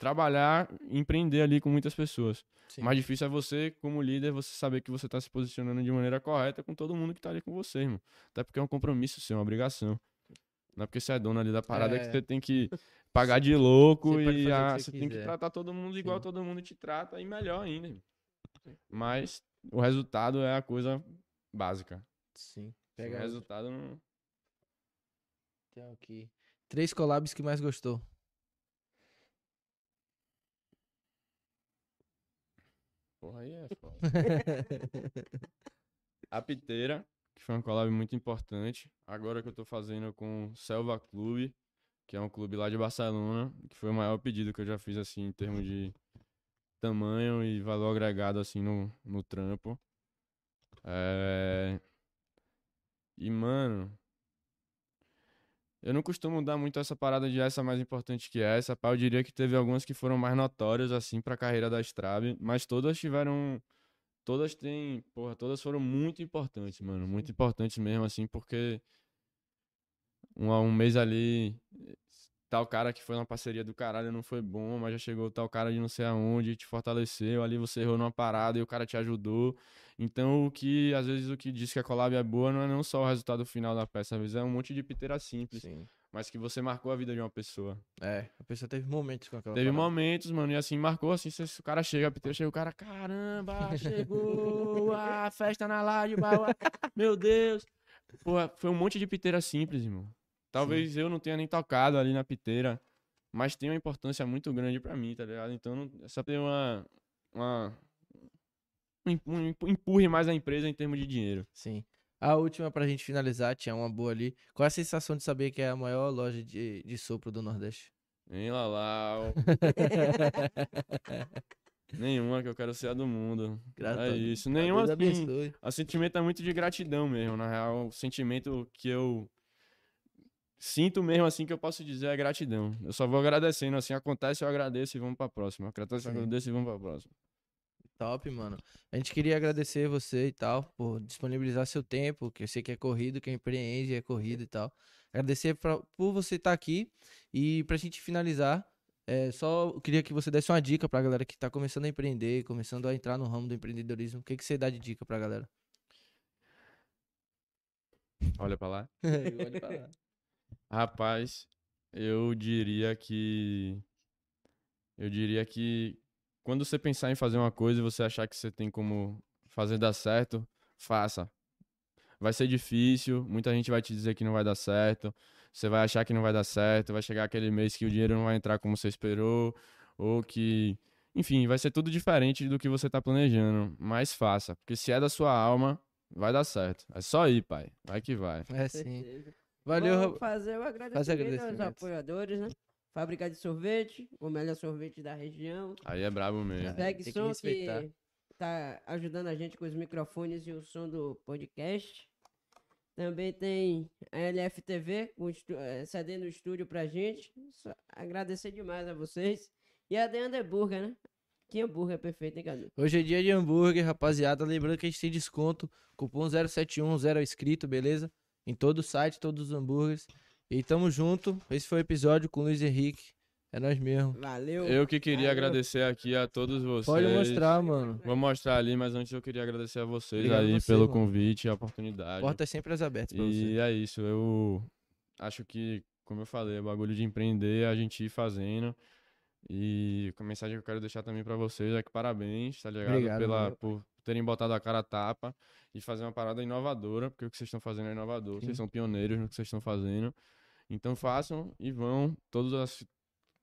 trabalhar, empreender ali com muitas pessoas. Sim. O mais difícil é você, como líder, você saber que você tá se posicionando de maneira correta com todo mundo que tá ali com você, irmão. Até porque é um compromisso seu, uma obrigação. Não é porque você é dono ali da parada que É. você tem que [LAUGHS] pagar de louco Você e o ah, que você você tem que tratar todo mundo igual Sim. todo mundo te trata e melhor ainda. irmão. Mas o resultado é a coisa básica. Sim. O Pega outra. resultado não. Tem aqui. Três collabs que mais gostou. Porra, aí é foda. [LAUGHS] A Piteira, que foi uma collab muito importante. Agora que eu tô fazendo com o Selva Clube, que é um clube lá de Barcelona, que foi o maior pedido que eu já fiz, assim, em termos de tamanho e valor agregado, assim, no, no trampo. É... E, mano, eu não costumo dar muito essa parada de essa mais importante que essa, pá. Eu diria que teve algumas que foram mais notórias, assim, pra carreira da Strave, mas todas tiveram. Todas têm. Porra, todas foram muito importantes, mano. Muito importantes mesmo, assim, porque. Um, um mês ali. Tal cara que foi uma parceria do caralho não foi bom, mas já chegou tal cara de não sei aonde, te fortaleceu. Ali você errou numa parada e o cara te ajudou. Então, o que, às vezes, o que diz que a collab é boa não é não só o resultado final da peça, às vezes é um monte de piteira simples. Sim. mas que você marcou a vida de uma pessoa. É, a pessoa teve momentos com aquela Teve parada. momentos, mano, e assim, marcou assim, se o cara chega, a piteira chega, o cara, caramba, chegou, a festa na laje, meu Deus. Porra, foi um monte de piteira simples, irmão. Talvez eu não tenha nem tocado ali na piteira, mas tem uma importância muito grande pra mim, tá ligado? Então, não- é só ter uma, uma um empu- empu- empurre mais a empresa em termos de dinheiro. Sim. A última pra gente finalizar, tinha uma boa ali. Qual é a sensação de saber que é a maior loja de, de sopro do Nordeste? Em Lalau, [LAUGHS] nenhuma que eu quero ser a do mundo. Grato a É isso, nenhuma assim. O sentimento é muito de gratidão mesmo, na real. O sentimento que eu sinto mesmo assim que eu posso dizer é gratidão. Eu só vou agradecendo, assim, acontece, eu agradeço e vamos pra próxima. Acontece, eu agradeço e vamos pra próxima. Top, mano. A gente queria agradecer você e tal por disponibilizar seu tempo, que eu sei que é corrido, que empreende, é corrido e tal. Agradecer pra- por você estar aqui e pra gente finalizar, é, só eu queria que você desse uma dica pra galera que tá começando a empreender, começando a entrar no ramo do empreendedorismo. O que, que você dá de dica pra galera? Olha pra lá. [LAUGHS] Pode falar. Rapaz, eu diria que. Eu diria que quando você pensar em fazer uma coisa e você achar que você tem como fazer dar certo, faça. Vai ser difícil, muita gente vai te dizer que não vai dar certo, você vai achar que não vai dar certo, vai chegar aquele mês que o dinheiro não vai entrar como você esperou, ou que. Enfim, vai ser tudo diferente do que você tá planejando. Mas faça, porque se é da sua alma, vai dar certo. É só ir, pai. Vai que vai. É sim. Valeu, Ra- fazer o agradecimento, aos agradecimentos. apoiadores, né? Fábrica de sorvete, o melhor sorvete da região. Aí é brabo mesmo. É, tem que Som respeitar. que tá ajudando a gente com os microfones e o som do podcast. Também tem a LFTV com eh, cedendo o estúdio pra gente. Só agradecer demais a vocês. E a The Underburger, né? Que hambúrguer perfeito, hein, Cadu? Hoje é dia de hambúrguer, rapaziada. Lembrando que a gente tem desconto. Cupom 071, zero escrito, beleza? Em todo o site, todos os hambúrgueres. E tamo junto. Esse foi o episódio com o Luiz Henrique. É nós mesmo. Valeu. Eu que queria Valeu. agradecer aqui a todos vocês. Pode mostrar, mano. Vou mostrar ali, mas antes eu queria agradecer a vocês Obrigado aí você, pelo mano. convite e a oportunidade. Portas sempre as abertas pra E você. é isso, eu acho que, como eu falei, o bagulho de empreender é a gente ir fazendo. E a mensagem que eu quero deixar também pra vocês é que parabéns, tá ligado? Obrigado, Pela, por terem botado a cara a tapa e fazer uma parada inovadora, porque o que vocês estão fazendo é inovador, Sim. vocês são pioneiros no que vocês estão fazendo. Então façam e vão todas as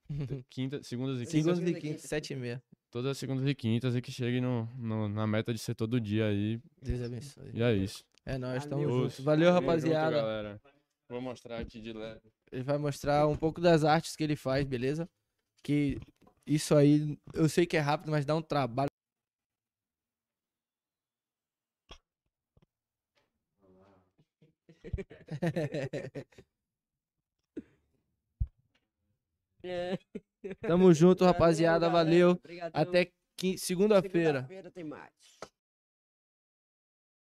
[LAUGHS] quintas, segundas e quintas, Segundas Segunda e e quinta, quinta. sete e meia. todas as segundas e quintas e que cheguem no, no- na meta de ser todo dia aí. Deus abençoe. E é isso. É nóis, tamo Valeu. junto. Valeu, junto, rapaziada. galera. Vou mostrar aqui de leve. Ele vai mostrar um pouco das artes que ele faz, beleza? Que isso aí, eu sei que é rápido, mas dá um trabalho. Tamo junto, rapaziada. Valeu. Até segunda-feira. Segunda-feira tem mais.